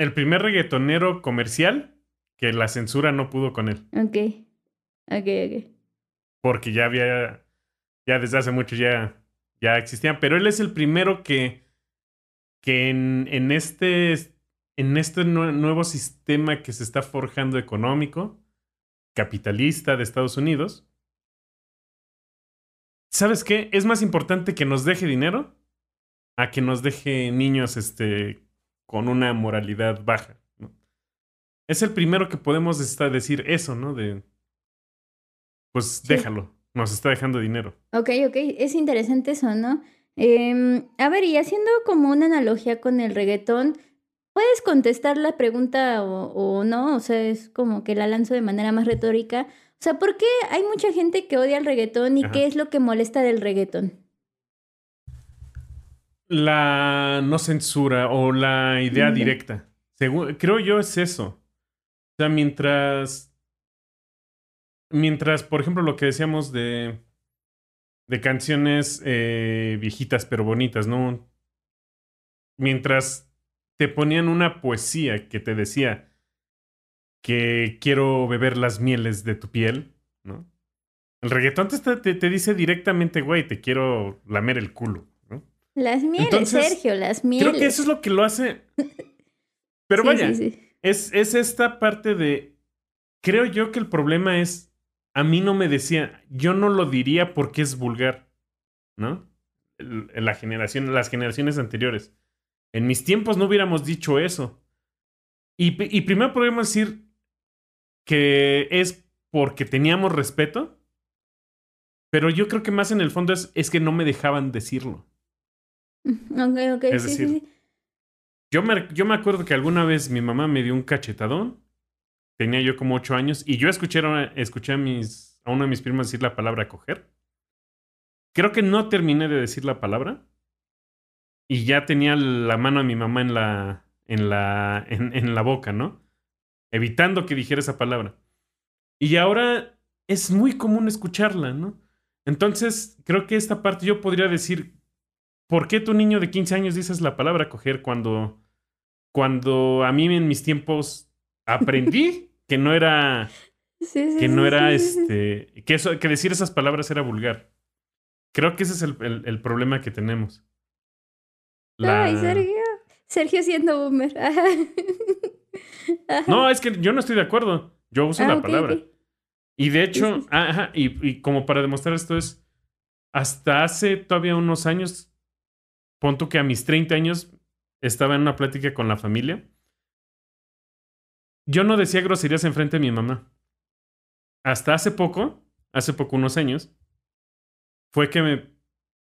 El primer reggaetonero comercial que la censura no pudo con él. Ok. Ok, ok. Porque ya había, ya desde hace mucho ya, ya existían. Pero él es el primero que, que en, en este, en este nue- nuevo sistema que se está forjando económico, capitalista de Estados Unidos, ¿sabes qué? Es más importante que nos deje dinero a que nos deje niños este, con una moralidad baja. ¿no? Es el primero que podemos decir eso, ¿no? De, pues Sí. déjalo, nos está dejando dinero. Ok, ok. Es interesante eso, ¿no? Em, a ver, y haciendo como una analogía con el reggaetón, puedes contestar la pregunta o, o no, o sea, es como que la lanzo de manera más retórica. O sea, ¿por qué hay mucha gente que odia el reggaetón y Ajá. qué es lo que molesta del reggaetón? La no censura o la idea directa. Según- creo yo es eso. O sea, mientras. Mientras, por ejemplo, lo que decíamos de. de canciones eh, viejitas pero bonitas, ¿no? Mientras te ponían una poesía que te decía que quiero beber las mieles de tu piel, ¿no? El reggaetón te, te, te dice directamente, güey, te quiero lamer el culo. Las mieles, Entonces, Sergio, las mieles. Creo que eso es lo que lo hace. Pero Sí, vaya, sí, sí. Es, es esta parte de. Creo yo que el problema es. A mí no me decía. Yo no lo diría porque es vulgar. ¿No? La generación, las generaciones anteriores. En mis tiempos no hubiéramos dicho eso. Y, y primero podríamos decir que es porque teníamos respeto. Pero yo creo que más en el fondo es, es que no me dejaban decirlo. Ok, ok, Es sí, decir, sí. Yo me, yo me acuerdo que alguna vez mi mamá me dio un cachetadón. Tenía yo como ocho años y yo escuché, a- escuché a, mis, a uno de mis primos decir la palabra coger. Creo que no terminé de decir la palabra. Y ya tenía la mano de mi mamá en la, en la, en, en la boca, ¿no? Evitando que dijera esa palabra. Y ahora es muy común escucharla, ¿no? Entonces, creo que esta parte yo podría decir, ¿por qué tu niño de 15 años dices la palabra coger cuando, cuando a mí en mis tiempos aprendí que no era, Sí, sí, que no era este, que, eso, que decir esas palabras era vulgar? Creo que ese es el, el- el problema que tenemos. La- Ay, Sergio. Sergio siendo boomer. Ajá. Ajá. No, es que yo no estoy de acuerdo. Yo uso Ah, la palabra. Y de hecho, Sí, sí, sí. ajá, y, y como para demostrar esto es, hasta hace todavía unos años, pon que a mis 30 años estaba en una plática con la familia. Yo no decía groserías enfrente de mi mamá. Hasta hace poco, hace poco unos años, fue que me,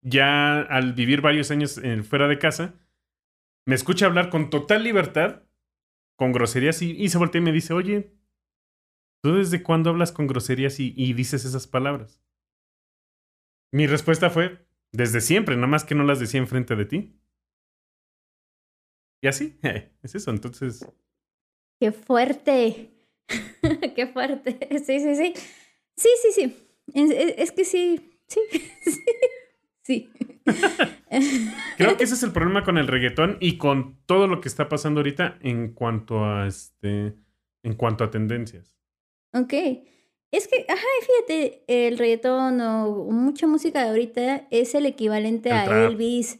ya al vivir varios años fuera de casa, me escucha hablar con total libertad, con groserías y, y se voltea y me dice, oye, ¿Tú desde cuándo hablas con groserías y dices esas palabras? Mi respuesta fue, desde siempre, nada más que no las decía enfrente de ti. Y así, es eso, entonces... Qué fuerte. Qué fuerte. Sí, sí, sí. Sí, sí, sí. Es, es- es que sí. Sí. Sí. sí. Creo que ese es el problema con el reggaetón y con todo lo que está pasando ahorita en cuanto a este... En cuanto a tendencias. Ok. Es que, ajá, fíjate, el reggaetón o mucha música de ahorita es el equivalente El a trap. Elvis,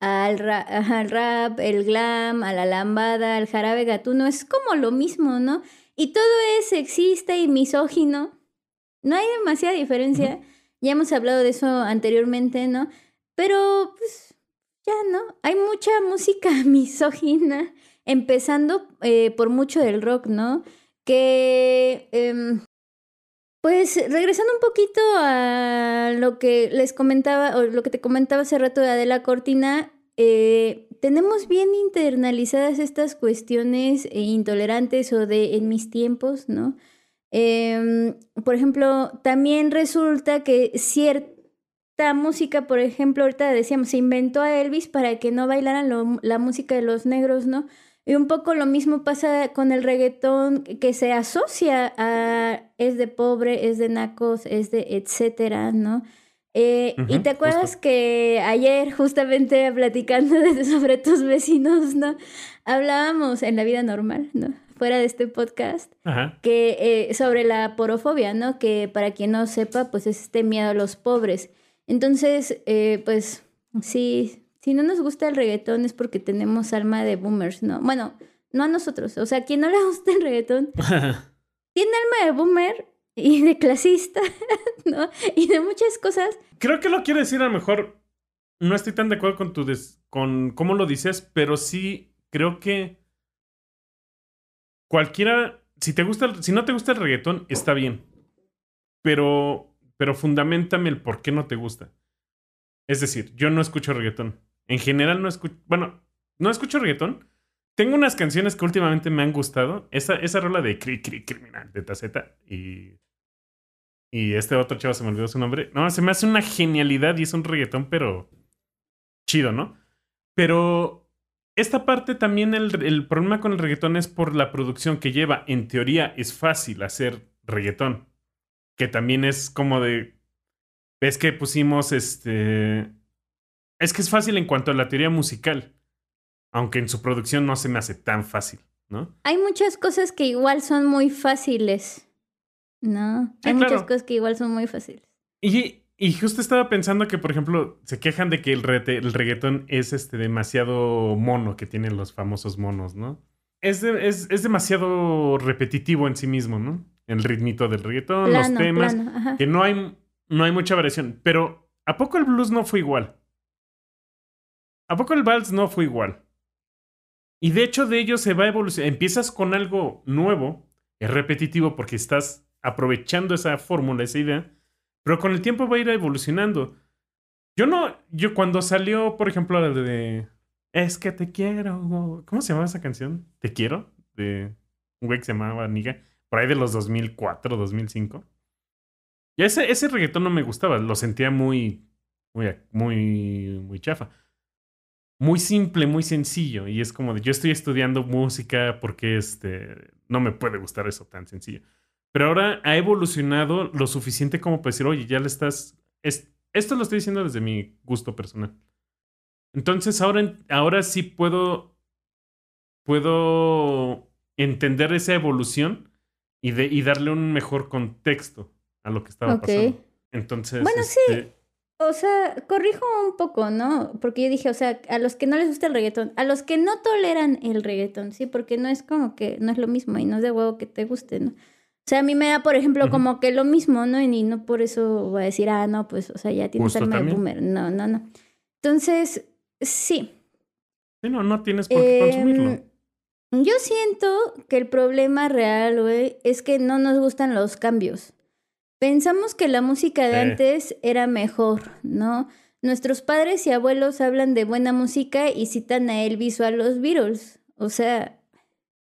al, ra- ajá, al rap, el glam, a la lambada, al jarabe gatuno. Es como lo mismo, ¿no? Y todo es sexista y misógino. No hay demasiada diferencia. Ya hemos hablado de eso anteriormente, ¿no? Pero, pues, ya, ¿no? Hay mucha música misógina, empezando eh, por mucho del rock, ¿no? Que, em, pues, regresando un poquito a lo que les comentaba, o lo que te comentaba hace rato de Adela Cortina, eh, tenemos bien internalizadas estas cuestiones eh, intolerantes o de en mis tiempos, ¿no? Em, por ejemplo, también resulta que cierta música, por ejemplo, ahorita decíamos, se inventó a Elvis para que no bailaran la música de los negros, ¿no? Y un poco lo mismo pasa con el reggaetón que se asocia a es de pobre, es de nacos, es de etcétera, ¿no? Eh, y Ujú, te acuerdas justo. que ayer, justamente platicando sobre tus vecinos, ¿no? Hablábamos en la vida normal, ¿no? Fuera de este podcast, Ajá. que eh, sobre la porofobia, ¿no? Que para quien no sepa, pues es este miedo a los pobres. Entonces, eh, pues sí, si no nos gusta el reggaetón es porque tenemos alma de boomers, ¿no? Bueno, no a nosotros, o sea, a quien no le gusta el reggaetón tiene alma de boomer y de clasista, ¿no? Y de muchas cosas. Creo que lo quiero decir a lo mejor. No estoy tan de acuerdo con tu des- con cómo lo dices, pero sí creo que cualquiera, si te gusta, el- si no te gusta el reggaetón, está bien. Pero, pero fundamentame el por qué no te gusta. Es decir, yo no escucho reggaetón. En general no escucho, bueno, no escucho reggaetón. Tengo unas canciones que últimamente me han gustado. Esa, esa rola de Cri Cri Criminal de Taceta y y este otro chavo se me olvidó su nombre. No, se me hace una genialidad y es un reggaetón, pero chido, ¿no? Pero esta parte también, el, el problema con el reggaetón es por la producción que lleva. En teoría es fácil hacer reggaetón. Que también es como de... Ves que pusimos este... Es que es fácil en cuanto a la teoría musical. Aunque en su producción no se me hace tan fácil, ¿no? Hay muchas cosas que igual son muy fáciles, ¿no? Sí, Hay muchas cosas que igual son muy fáciles. Y, y justo estaba pensando que, por ejemplo, se quejan de que el, rete- el reggaetón es este, demasiado mono que tienen los famosos monos, ¿no? Es, de- es, es demasiado repetitivo en sí mismo, ¿no? El ritmito del reggaetón, los temas, plano, que no hay, no hay mucha variación. Pero, ¿a poco el blues no fue igual? ¿A poco el vals no fue igual? Y de hecho de ello se va a evolucionar. Empiezas con algo nuevo, es repetitivo porque estás aprovechando esa fórmula, esa idea, pero con el tiempo va a ir evolucionando. Yo no, yo cuando salió, por ejemplo, la de Es que te quiero, ¿cómo se llamaba esa canción? ¿Te quiero? De un güey que se llamaba Niga, por ahí de los 2004, 2005. Y ese, ese reggaetón no me gustaba, lo sentía muy, muy, muy, muy chafa. Muy simple, muy sencillo. Y es como de, yo estoy estudiando música porque este, no me puede gustar eso tan sencillo. Pero ahora ha evolucionado lo suficiente como para decir, oye, ya le estás... es- esto lo estoy diciendo desde mi gusto personal. Entonces ahora, ahora sí puedo... Puedo entender esa evolución y, de, y darle un mejor contexto a lo que estaba Ok. pasando. Entonces, Bueno, sí. O sea, corrijo un poco, ¿no? Porque yo dije, o sea, a los que no les gusta el reggaetón, a los que no toleran el reggaetón, ¿sí? Porque no es como que no es lo mismo y no es de huevo que te guste, ¿no? O sea, a mí me da, por ejemplo, como que lo mismo, ¿no? Y no por eso voy a decir, ah, no, pues, o sea, ya tienes alma de boomer. No, no, no. Entonces, sí. sí, no, no tienes por qué consumirlo. Em, yo siento que el problema real, güey, es que no nos gustan los cambios. Pensamos que la música de Sí. antes era mejor, ¿no? Nuestros padres y abuelos hablan de buena música y citan a Elvis o a los Beatles. O sea,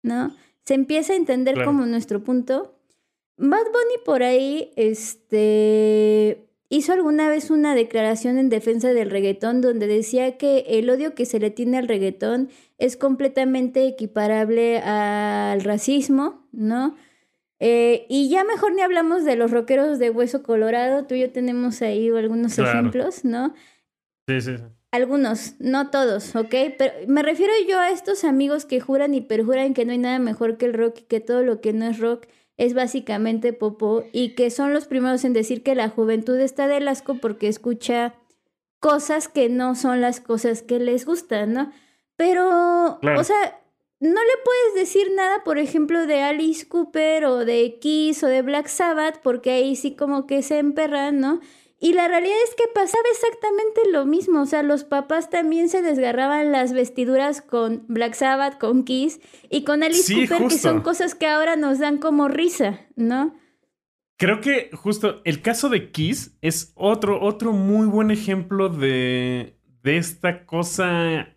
¿no? Se empieza a entender Claro. como nuestro punto. Bad Bunny por ahí, este, hizo alguna vez una declaración en defensa del reggaetón donde decía que el odio que se le tiene al reggaetón es completamente equiparable al racismo, ¿no? Eh, y ya mejor ni hablamos de los rockeros de Hueso Colorado, tú y yo tenemos ahí algunos Claro. ejemplos, ¿no? Sí, sí, sí. Algunos, no todos, ¿ok? Pero me refiero yo a estos amigos que juran y perjuran que no hay nada mejor que el rock y que todo lo que no es rock es básicamente popó y que son los primeros en decir que la juventud está del asco porque escucha cosas que no son las cosas que les gustan, ¿no? Pero, Claro. o sea, no le puedes decir nada, por ejemplo, de Alice Cooper o de Kiss o de Black Sabbath porque ahí sí como que se emperran, ¿no? Y la realidad es que pasaba exactamente lo mismo. O sea, los papás también se desgarraban las vestiduras con Black Sabbath, con Kiss y con Alice Sí, Cooper, que son cosas que ahora nos dan como risa, ¿no? Creo que justo el caso de Kiss es otro, otro muy buen ejemplo de, de esta cosa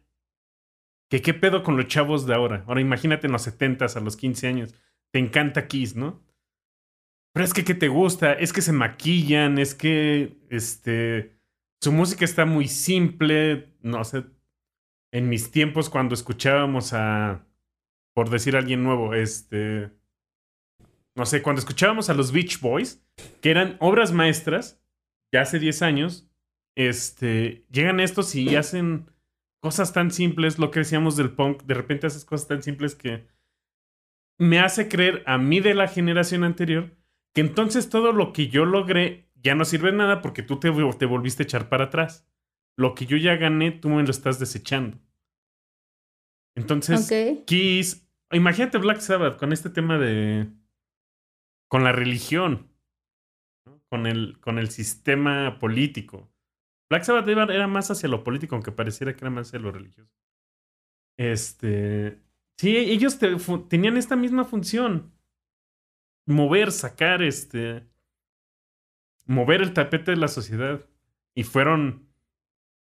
que qué pedo con los chavos de ahora. Ahora imagínate en los 70 a los 15 años. Te encanta Kiss, ¿no? Pero es que ¿qué te gusta? Es que se maquillan, es que este su música está muy simple, no sé. En mis tiempos cuando escuchábamos a por decir alguien nuevo, este no sé, cuando escuchábamos a los Beach Boys, que eran obras maestras, ya hace 10 años, este, llegan estos y hacen cosas tan simples, lo que decíamos del punk, de repente haces cosas tan simples que me hace creer a mí de la generación anterior que entonces todo lo que yo logré ya no sirve de nada porque tú te, te volviste a echar para atrás. Lo que yo ya gané, tú me lo estás desechando. Entonces, Ok. Kiss, imagínate Black Sabbath con este tema de, con la religión, ¿no? con, el, con el sistema político. Black Sabbath era, más hacia lo político, aunque pareciera que era más hacia lo religioso. Este, sí, ellos tenían esta misma función. Mover, sacar, este, mover el tapete de la sociedad. Y fueron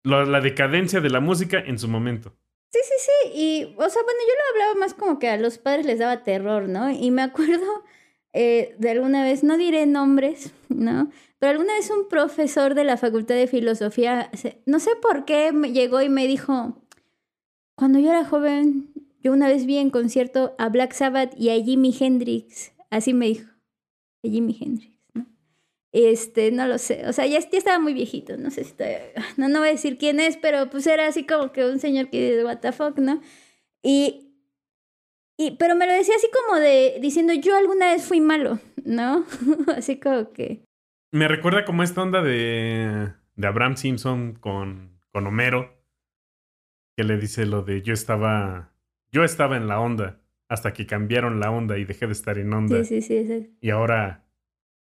la, la decadencia de la música en su momento. Sí, sí, sí. Y, o sea, bueno, yo lo hablaba más como que a los padres les daba terror, ¿no? Y me acuerdo eh, de alguna vez, no diré nombres, ¿no? Pero alguna vez un profesor de la Facultad de Filosofía, no sé por qué, me llegó y me dijo, cuando yo era joven, yo una vez vi en concierto a Black Sabbath y a Jimi Hendrix. Así me dijo, a Jimi Hendrix, ¿no? Este, no lo sé, o sea, ya, ya estaba muy viejito, no sé si todavía- no, no voy a decir quién es, pero pues era así como que un señor que, what the fuck, ¿no? Y, y, pero me lo decía así como de, diciendo, yo alguna vez fui malo, ¿no? así como que, Me recuerda como esta onda de, de Abraham Simpson con, con Homero, que le dice lo de yo estaba, yo estaba en la onda hasta que cambiaron la onda y dejé de estar en onda. sí, sí, sí, exacto. Y ahora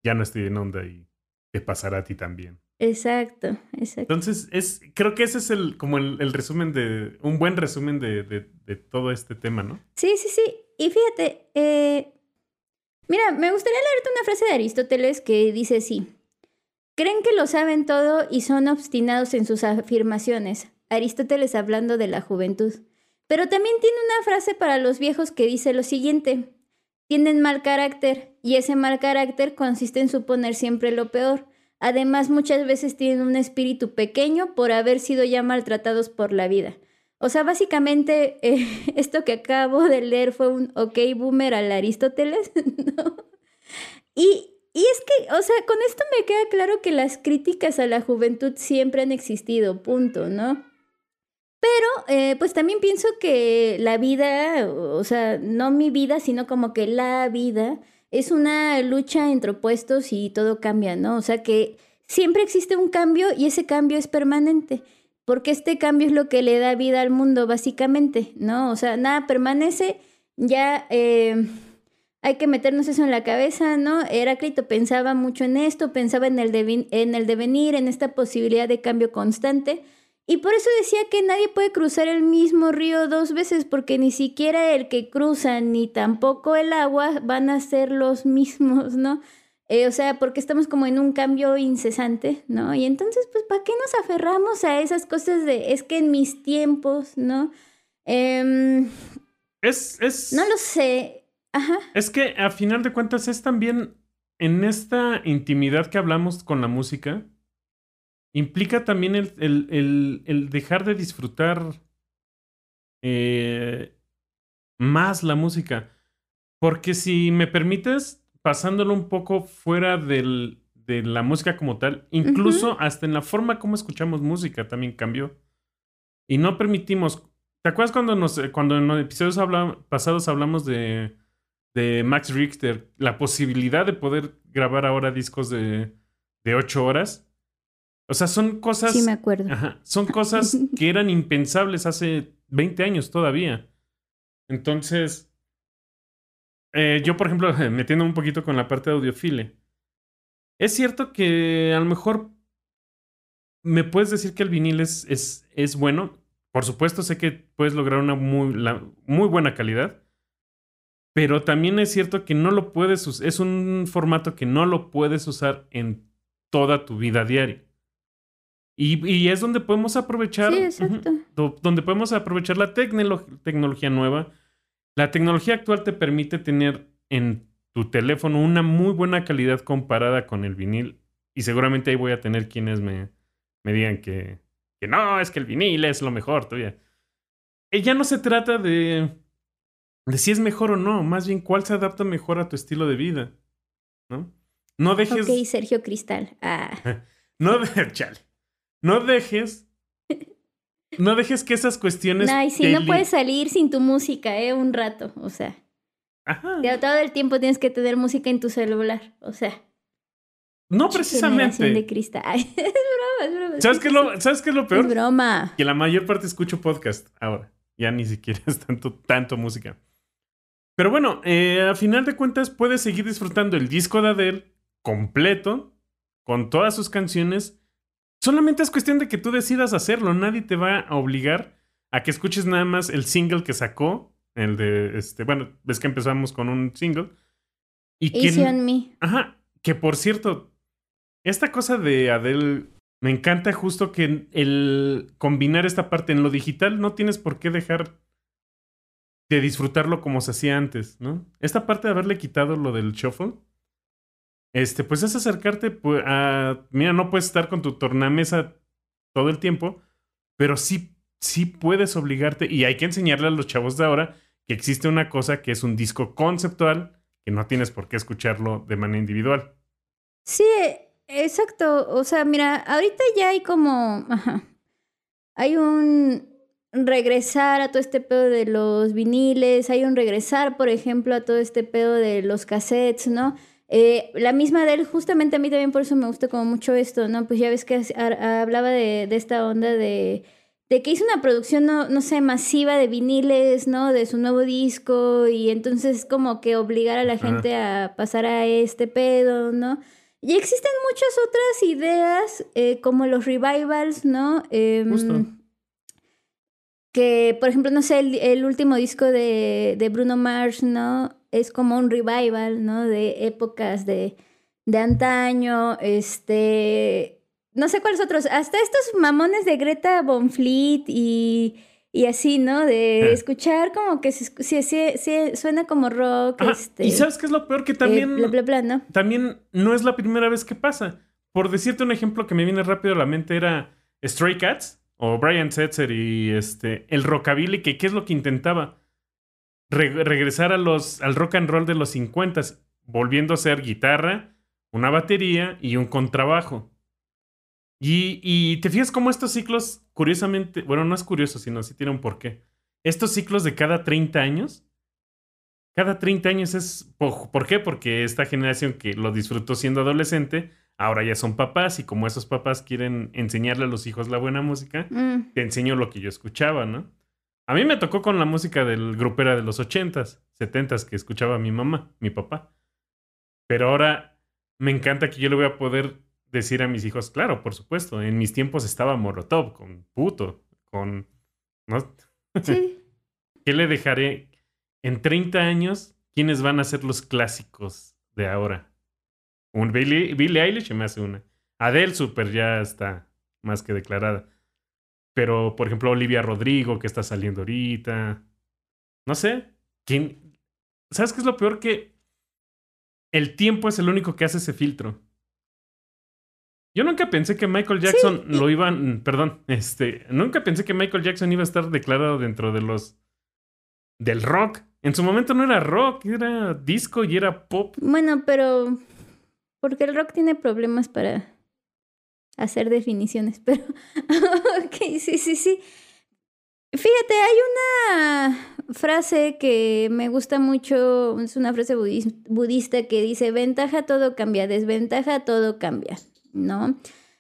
ya no estoy en onda y te pasará a ti también. Exacto, exacto. Entonces, es, creo que ese es el, como el, el resumen de, un buen resumen de, de, de todo este tema, ¿no? Sí, sí, sí. Y fíjate, eh, mira, me gustaría leerte una frase de Aristóteles que dice así. Creen que lo saben todo y son obstinados en sus afirmaciones. Aristóteles hablando de la juventud. Pero también tiene una frase para los viejos que dice lo siguiente. Tienen mal carácter y ese mal carácter consiste en suponer siempre lo peor. Además, muchas veces tienen un espíritu pequeño por haber sido ya maltratados por la vida. O sea, básicamente eh, esto que acabo de leer fue un ok boomer al Aristóteles, ¿no? Y, y es que, o sea, con esto me queda claro que las críticas a la juventud siempre han existido, punto, ¿no? Pero, eh, pues también pienso que la vida, o sea, no mi vida, sino como que la vida, es una lucha entre opuestos y todo cambia, ¿no? O sea que siempre existe un cambio y ese cambio es permanente porque este cambio es lo que le da vida al mundo, básicamente, ¿no? O sea, nada permanece, ya eh, hay que meternos eso en la cabeza, ¿no? Heráclito pensaba mucho en esto, pensaba en el, en el devenir, en esta posibilidad de cambio constante, y por eso decía que nadie puede cruzar el mismo río dos veces, porque ni siquiera el que cruza ni tampoco el agua van a ser los mismos, ¿no? Eh, o sea, porque estamos como en un cambio incesante, ¿no? Y entonces, pues, ¿para qué nos aferramos a esas cosas de, es que en mis tiempos, ¿no? Em, Es, es, no lo sé. Ajá. es que a final de cuentas es también en esta intimidad que hablamos con la música, implica también el, el- el- el dejar de disfrutar eh, más la música. Porque si me permites, pasándolo un poco fuera del- de la música como tal, incluso hasta en la forma como escuchamos música también cambió. Y no permitimos. ¿Te acuerdas cuando, nos, cuando en los episodios pasados hablamos de, de Max Richter? La posibilidad de poder grabar ahora discos de, de 8 horas. O sea, son cosas. Sí, me acuerdo. Ajá, Son cosas que eran impensables hace 20 años todavía. Entonces, eh, yo, por ejemplo, metiendo un poquito con la parte de audiofile, es cierto que a lo mejor me puedes decir que el vinil es, es, es bueno. Por supuesto, sé que puedes lograr una muy, la- muy buena calidad. Pero también es cierto que no lo puedes usar. Es un formato que no lo puedes usar en toda tu vida diaria. Y, y es donde podemos aprovechar. Sí, exacto. do- donde podemos aprovechar la tecnolo- tecnología nueva. La tecnología actual te permite tener en tu teléfono una muy buena calidad comparada con el vinil. Y seguramente ahí voy a tener quienes me, me digan que, que no, es que el vinil es lo mejor todavía. Y ya no se trata de, de si es mejor o no, más bien cuál se adapta mejor a tu estilo de vida. ¿No? No dejes. Ok, Sergio Cristal. Ah, No, de, chale. No dejes. No dejes que esas cuestiones. Ay, sí, te no puedes salir sin tu música, ¿eh? Un rato, o sea. Ajá. Todo el tiempo tienes que tener música en tu celular, o sea. No Generación de precisamente. cristal. Ay, es broma, es broma. ¿Sabes qué, es lo, ¿Sabes qué es lo peor? Es broma. Que la mayor parte escucho podcast ahora. Ya ni siquiera es tanto, tanto música. Pero bueno, eh, a final de cuentas puedes seguir disfrutando el disco de Adele completo, con todas sus canciones. Solamente es cuestión de que tú decidas hacerlo. Nadie te va a obligar a que escuches nada más el single que sacó. El de este. Bueno, ves que empezamos con un single. Y que, Easy on me. Ajá, que por cierto, esta cosa de Adele, me encanta justo que el combinar esta parte en lo digital no tienes por qué dejar de disfrutarlo como se hacía antes, ¿no? Esta parte de haberle quitado lo del shuffle, este, pues es acercarte pues, a, mira, no puedes estar con tu tornamesa todo el tiempo, pero sí, sí puedes obligarte y hay que enseñarle a los chavos de ahora que existe una cosa que es un disco conceptual que no tienes por qué escucharlo de manera individual. Sí, exacto. O sea, mira, ahorita ya hay como. Hay un regresar a todo este pedo de los viniles, hay un regresar, por ejemplo, a todo este pedo de los cassettes, ¿no? Eh, la misma de él, justamente a mí también por eso me gusta como mucho esto, ¿no? Pues ya ves que hablaba de, de esta onda de, de que hizo una producción, no, no sé, masiva de viniles, ¿no? De su nuevo disco y entonces como que obligar a la gente a pasar a este pedo, ¿no? Y existen muchas otras ideas, eh, como los revivals, ¿no? Em, Justo. Que, por ejemplo, no sé, el, el último disco de, de Bruno Mars, ¿no? Es como un revival, ¿no? De épocas de, de antaño, este... No sé cuáles otros, hasta estos mamones de Greta Von Fleet y, y así, ¿no? De Ah. escuchar como que se, sí, suena como rock, Ajá, este... Y sabes qué es lo peor que eh, también, bla, bla, bla, ¿no? también no es la primera vez que pasa. Por decirte un ejemplo que me viene rápido a la mente era Stray Cats o Brian Setzer y este el rockabilly que qué es lo que intentaba Re- regresar a los al rock and roll de los 50 volviendo a ser guitarra, una batería y un contrabajo. Y, y te fijas cómo estos ciclos, curiosamente, bueno, no es curioso, sino sí tiene un porqué. Estos ciclos de cada 30 años, cada 30 años es... ¿Por, por qué? Porque esta generación que lo disfrutó siendo adolescente, ahora ya son papás y como esos papás quieren enseñarle a los hijos la buena música, Mm. te enseño lo que yo escuchaba, ¿no? A mí me tocó con la música del grupera de los 80s, 70s que escuchaba mi mamá, mi papá. Pero ahora me encanta que yo le voy a poder decir a mis hijos, claro, por supuesto, en mis tiempos estaba Molotov, con puto, con... ¿no? Sí. ¿Qué le dejaré en 30 años? ¿Quiénes van a ser los clásicos de ahora? Un Billie, Billie Eilish me hace una. Adele Super ya está más que declarada. Pero, por ejemplo, Olivia Rodrigo, que está saliendo ahorita. No sé. ¿Quién? ¿Sabes qué es lo peor? Que el tiempo es el único que hace ese filtro. Yo nunca pensé que Michael Jackson y- lo iban. Perdón, este. Nunca pensé que Michael Jackson iba a estar declarado dentro de los. del rock. En su momento no era rock, era disco y era pop. Bueno, pero porque el rock tiene problemas para hacer definiciones, pero ok, sí, sí, sí. Fíjate, hay una frase que me gusta mucho, es una frase budis- budista que dice, ventaja todo cambia, desventaja todo cambia, ¿no?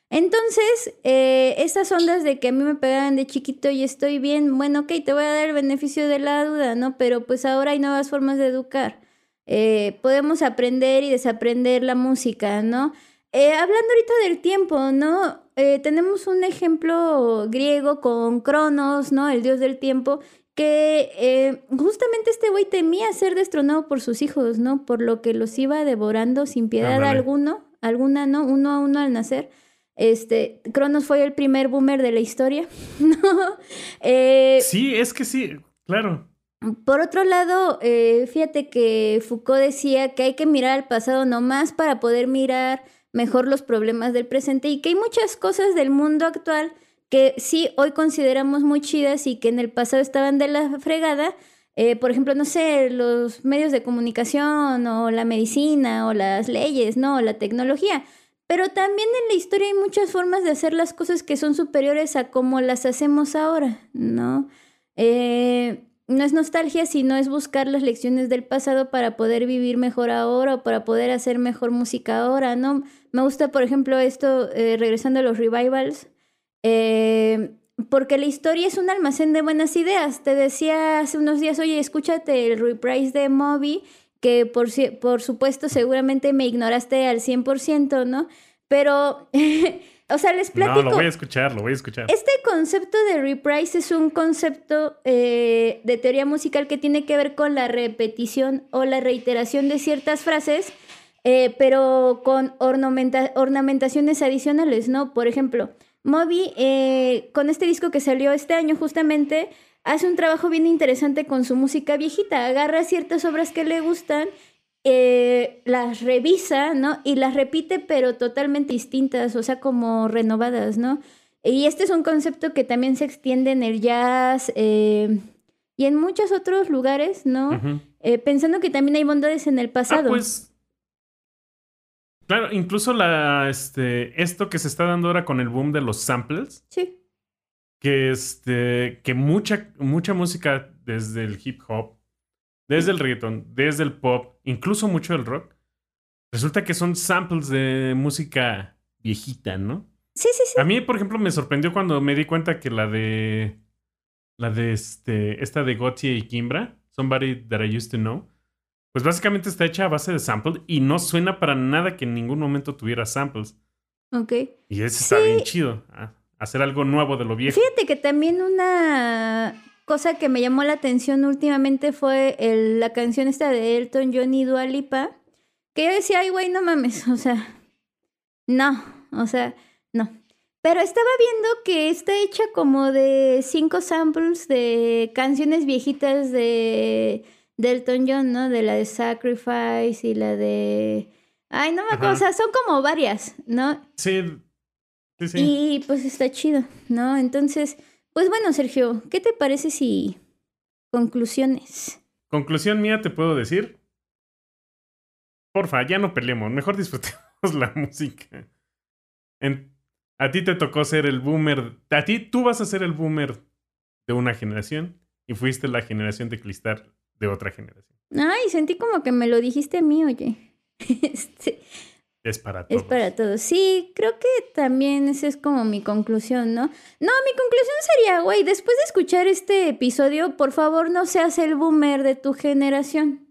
Entonces, eh, estas ondas de que a mí me pegaban de chiquito y estoy bien, bueno, ok, te voy a dar el beneficio de la duda, ¿no? Pero pues ahora hay nuevas formas de educar. Eh, podemos aprender y desaprender la música, ¿no? Eh, hablando ahorita del tiempo, ¿no? Eh, tenemos un ejemplo griego con Cronos, ¿no? El dios del tiempo, que eh, justamente este güey temía ser destronado por sus hijos, ¿no? Por lo que los iba devorando sin piedad Ándale. alguno, alguna, ¿no? Uno a uno al nacer. Este, Cronos fue el primer boomer de la historia, ¿no? Eh, Sí, es que sí, claro. por otro lado, eh, fíjate que Foucault decía que hay que mirar al pasado nomás para poder mirar mejor los problemas del presente y que hay muchas cosas del mundo actual que sí hoy consideramos muy chidas y que en el pasado estaban de la fregada. Eh, por ejemplo, no sé, los medios de comunicación o la medicina o las leyes, ¿no? O la tecnología. Pero también en la historia hay muchas formas de hacer las cosas que son superiores a como las hacemos ahora, ¿no? Eh, no es nostalgia, sino es buscar las lecciones del pasado para poder vivir mejor ahora o para poder hacer mejor música ahora, ¿no? Me gusta, por ejemplo, esto, eh, regresando a los revivals, eh, porque la historia es un almacén de buenas ideas. Te decía hace unos días, oye, escúchate el reprise de Moby, que por, por supuesto seguramente me ignoraste al 100%, ¿no? Pero... O sea, les platico. No, lo voy a escuchar, lo voy a escuchar. Este concepto de reprise es un concepto eh, de teoría musical que tiene que ver con la repetición o la reiteración de ciertas frases, eh, pero con ornamenta ornamentaciones adicionales, ¿no? Por ejemplo, Moby, eh, con este disco que salió este año justamente, hace un trabajo bien interesante con su música viejita. Agarra ciertas obras que le gustan eh, las revisa, ¿no? Y las repite, pero totalmente distintas, o sea, como renovadas, ¿no? Y este es un concepto que también se extiende en el jazz eh, y en muchos otros lugares, ¿no? eh, pensando que también hay bondades en el Ah, pasado. pues. Claro, incluso la, este, esto que se está dando ahora con el boom de los samples, Sí, que, este, que mucha, mucha música desde el hip hop, desde el reggaeton, desde el pop, incluso mucho del rock, resulta que son samples de música viejita, ¿no? sí, sí, sí. A mí, por ejemplo, me sorprendió cuando me di cuenta que la de. La de este. Esta de Gautier y Kimbra, Somebody That I Used to Know. Pues básicamente está hecha a base de samples y no suena para nada que en ningún momento tuviera samples. Ok. Y eso está Sí. bien chido. ah, Hacer algo nuevo de lo viejo. Fíjate que también una cosa que me llamó la atención últimamente fue el- la canción esta de Elton John y Dua Lipa, que yo decía, ay, güey, no mames, o sea, no, o sea, no. Pero estaba viendo que está hecha como de cinco samples de canciones viejitas de, de Elton John, ¿no? De la de Sacrifice y la de... Ay, no me acuerdo, o sea, son como varias, ¿no? Sí. Sí, sí. Y pues está chido, ¿no? Entonces, pues bueno, Sergio, ¿qué te parece si conclusiones? Conclusión mía, te puedo decir. Porfa, ya no peleemos. Mejor disfrutemos la música. En- a ti te tocó ser el boomer. A ti, tú vas a ser el boomer de una generación y fuiste la generación de cristal de otra generación. Ay, sentí como que me lo dijiste a mí, oye. Este, Es para todos. es para todos. Sí, creo que también esa es como mi conclusión, ¿no? No, mi conclusión sería, güey, después de escuchar este episodio, por favor no seas el boomer de tu generación.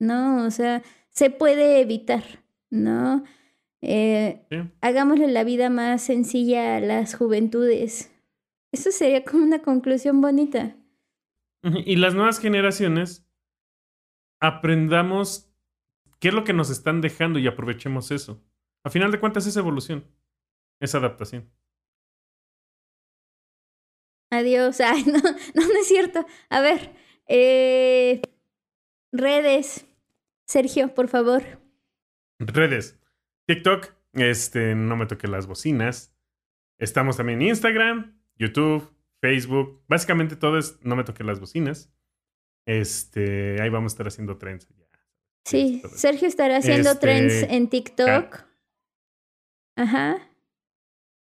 No, o sea, se puede evitar, ¿no? Eh, Sí. hagámosle la vida más sencilla a las juventudes. Eso sería como una conclusión bonita. Y las nuevas generaciones aprendamos qué es lo que nos están dejando y aprovechemos eso. A final de cuentas es evolución, es adaptación. Adiós. Ay, no, no, no es cierto. A ver, eh, redes. Sergio, por favor. Redes. TikTok, este, no me toque las bocinas. Estamos también en Instagram, YouTube, Facebook. Básicamente todo es no me toque las bocinas. Este, ahí vamos a estar haciendo trends. ya. Sí. Sergio estará haciendo Este, trends en TikTok. Ajá,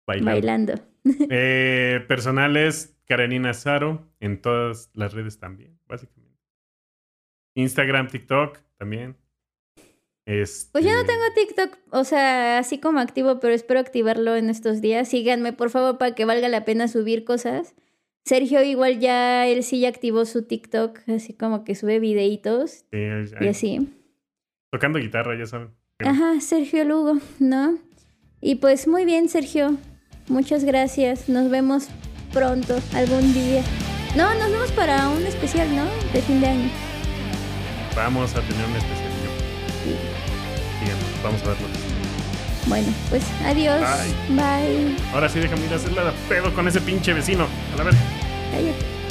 Bailando. bailando. Eh, personales, Karenina Saro, en todas las redes también, básicamente. Instagram, TikTok también. Este, Pues yo no tengo TikTok, o sea, así como activo, pero espero activarlo en estos días. Síganme, por favor, para que valga la pena subir cosas. Sergio igual ya, él sí ya activó su TikTok, así como que sube videitos sí, y así. Tocando guitarra, ya saben. Ajá, Sergio Lugo, ¿no? Y pues muy bien, Sergio. Muchas gracias. Nos vemos pronto, algún día. No, nos vemos para un especial, ¿no? De fin de año. Vamos a tener un especial. Vamos a verlo. Bueno, pues adiós. Bye. Ahora sí, déjame ir a hacerle de pedo con ese pinche vecino. A la verga. Cállate.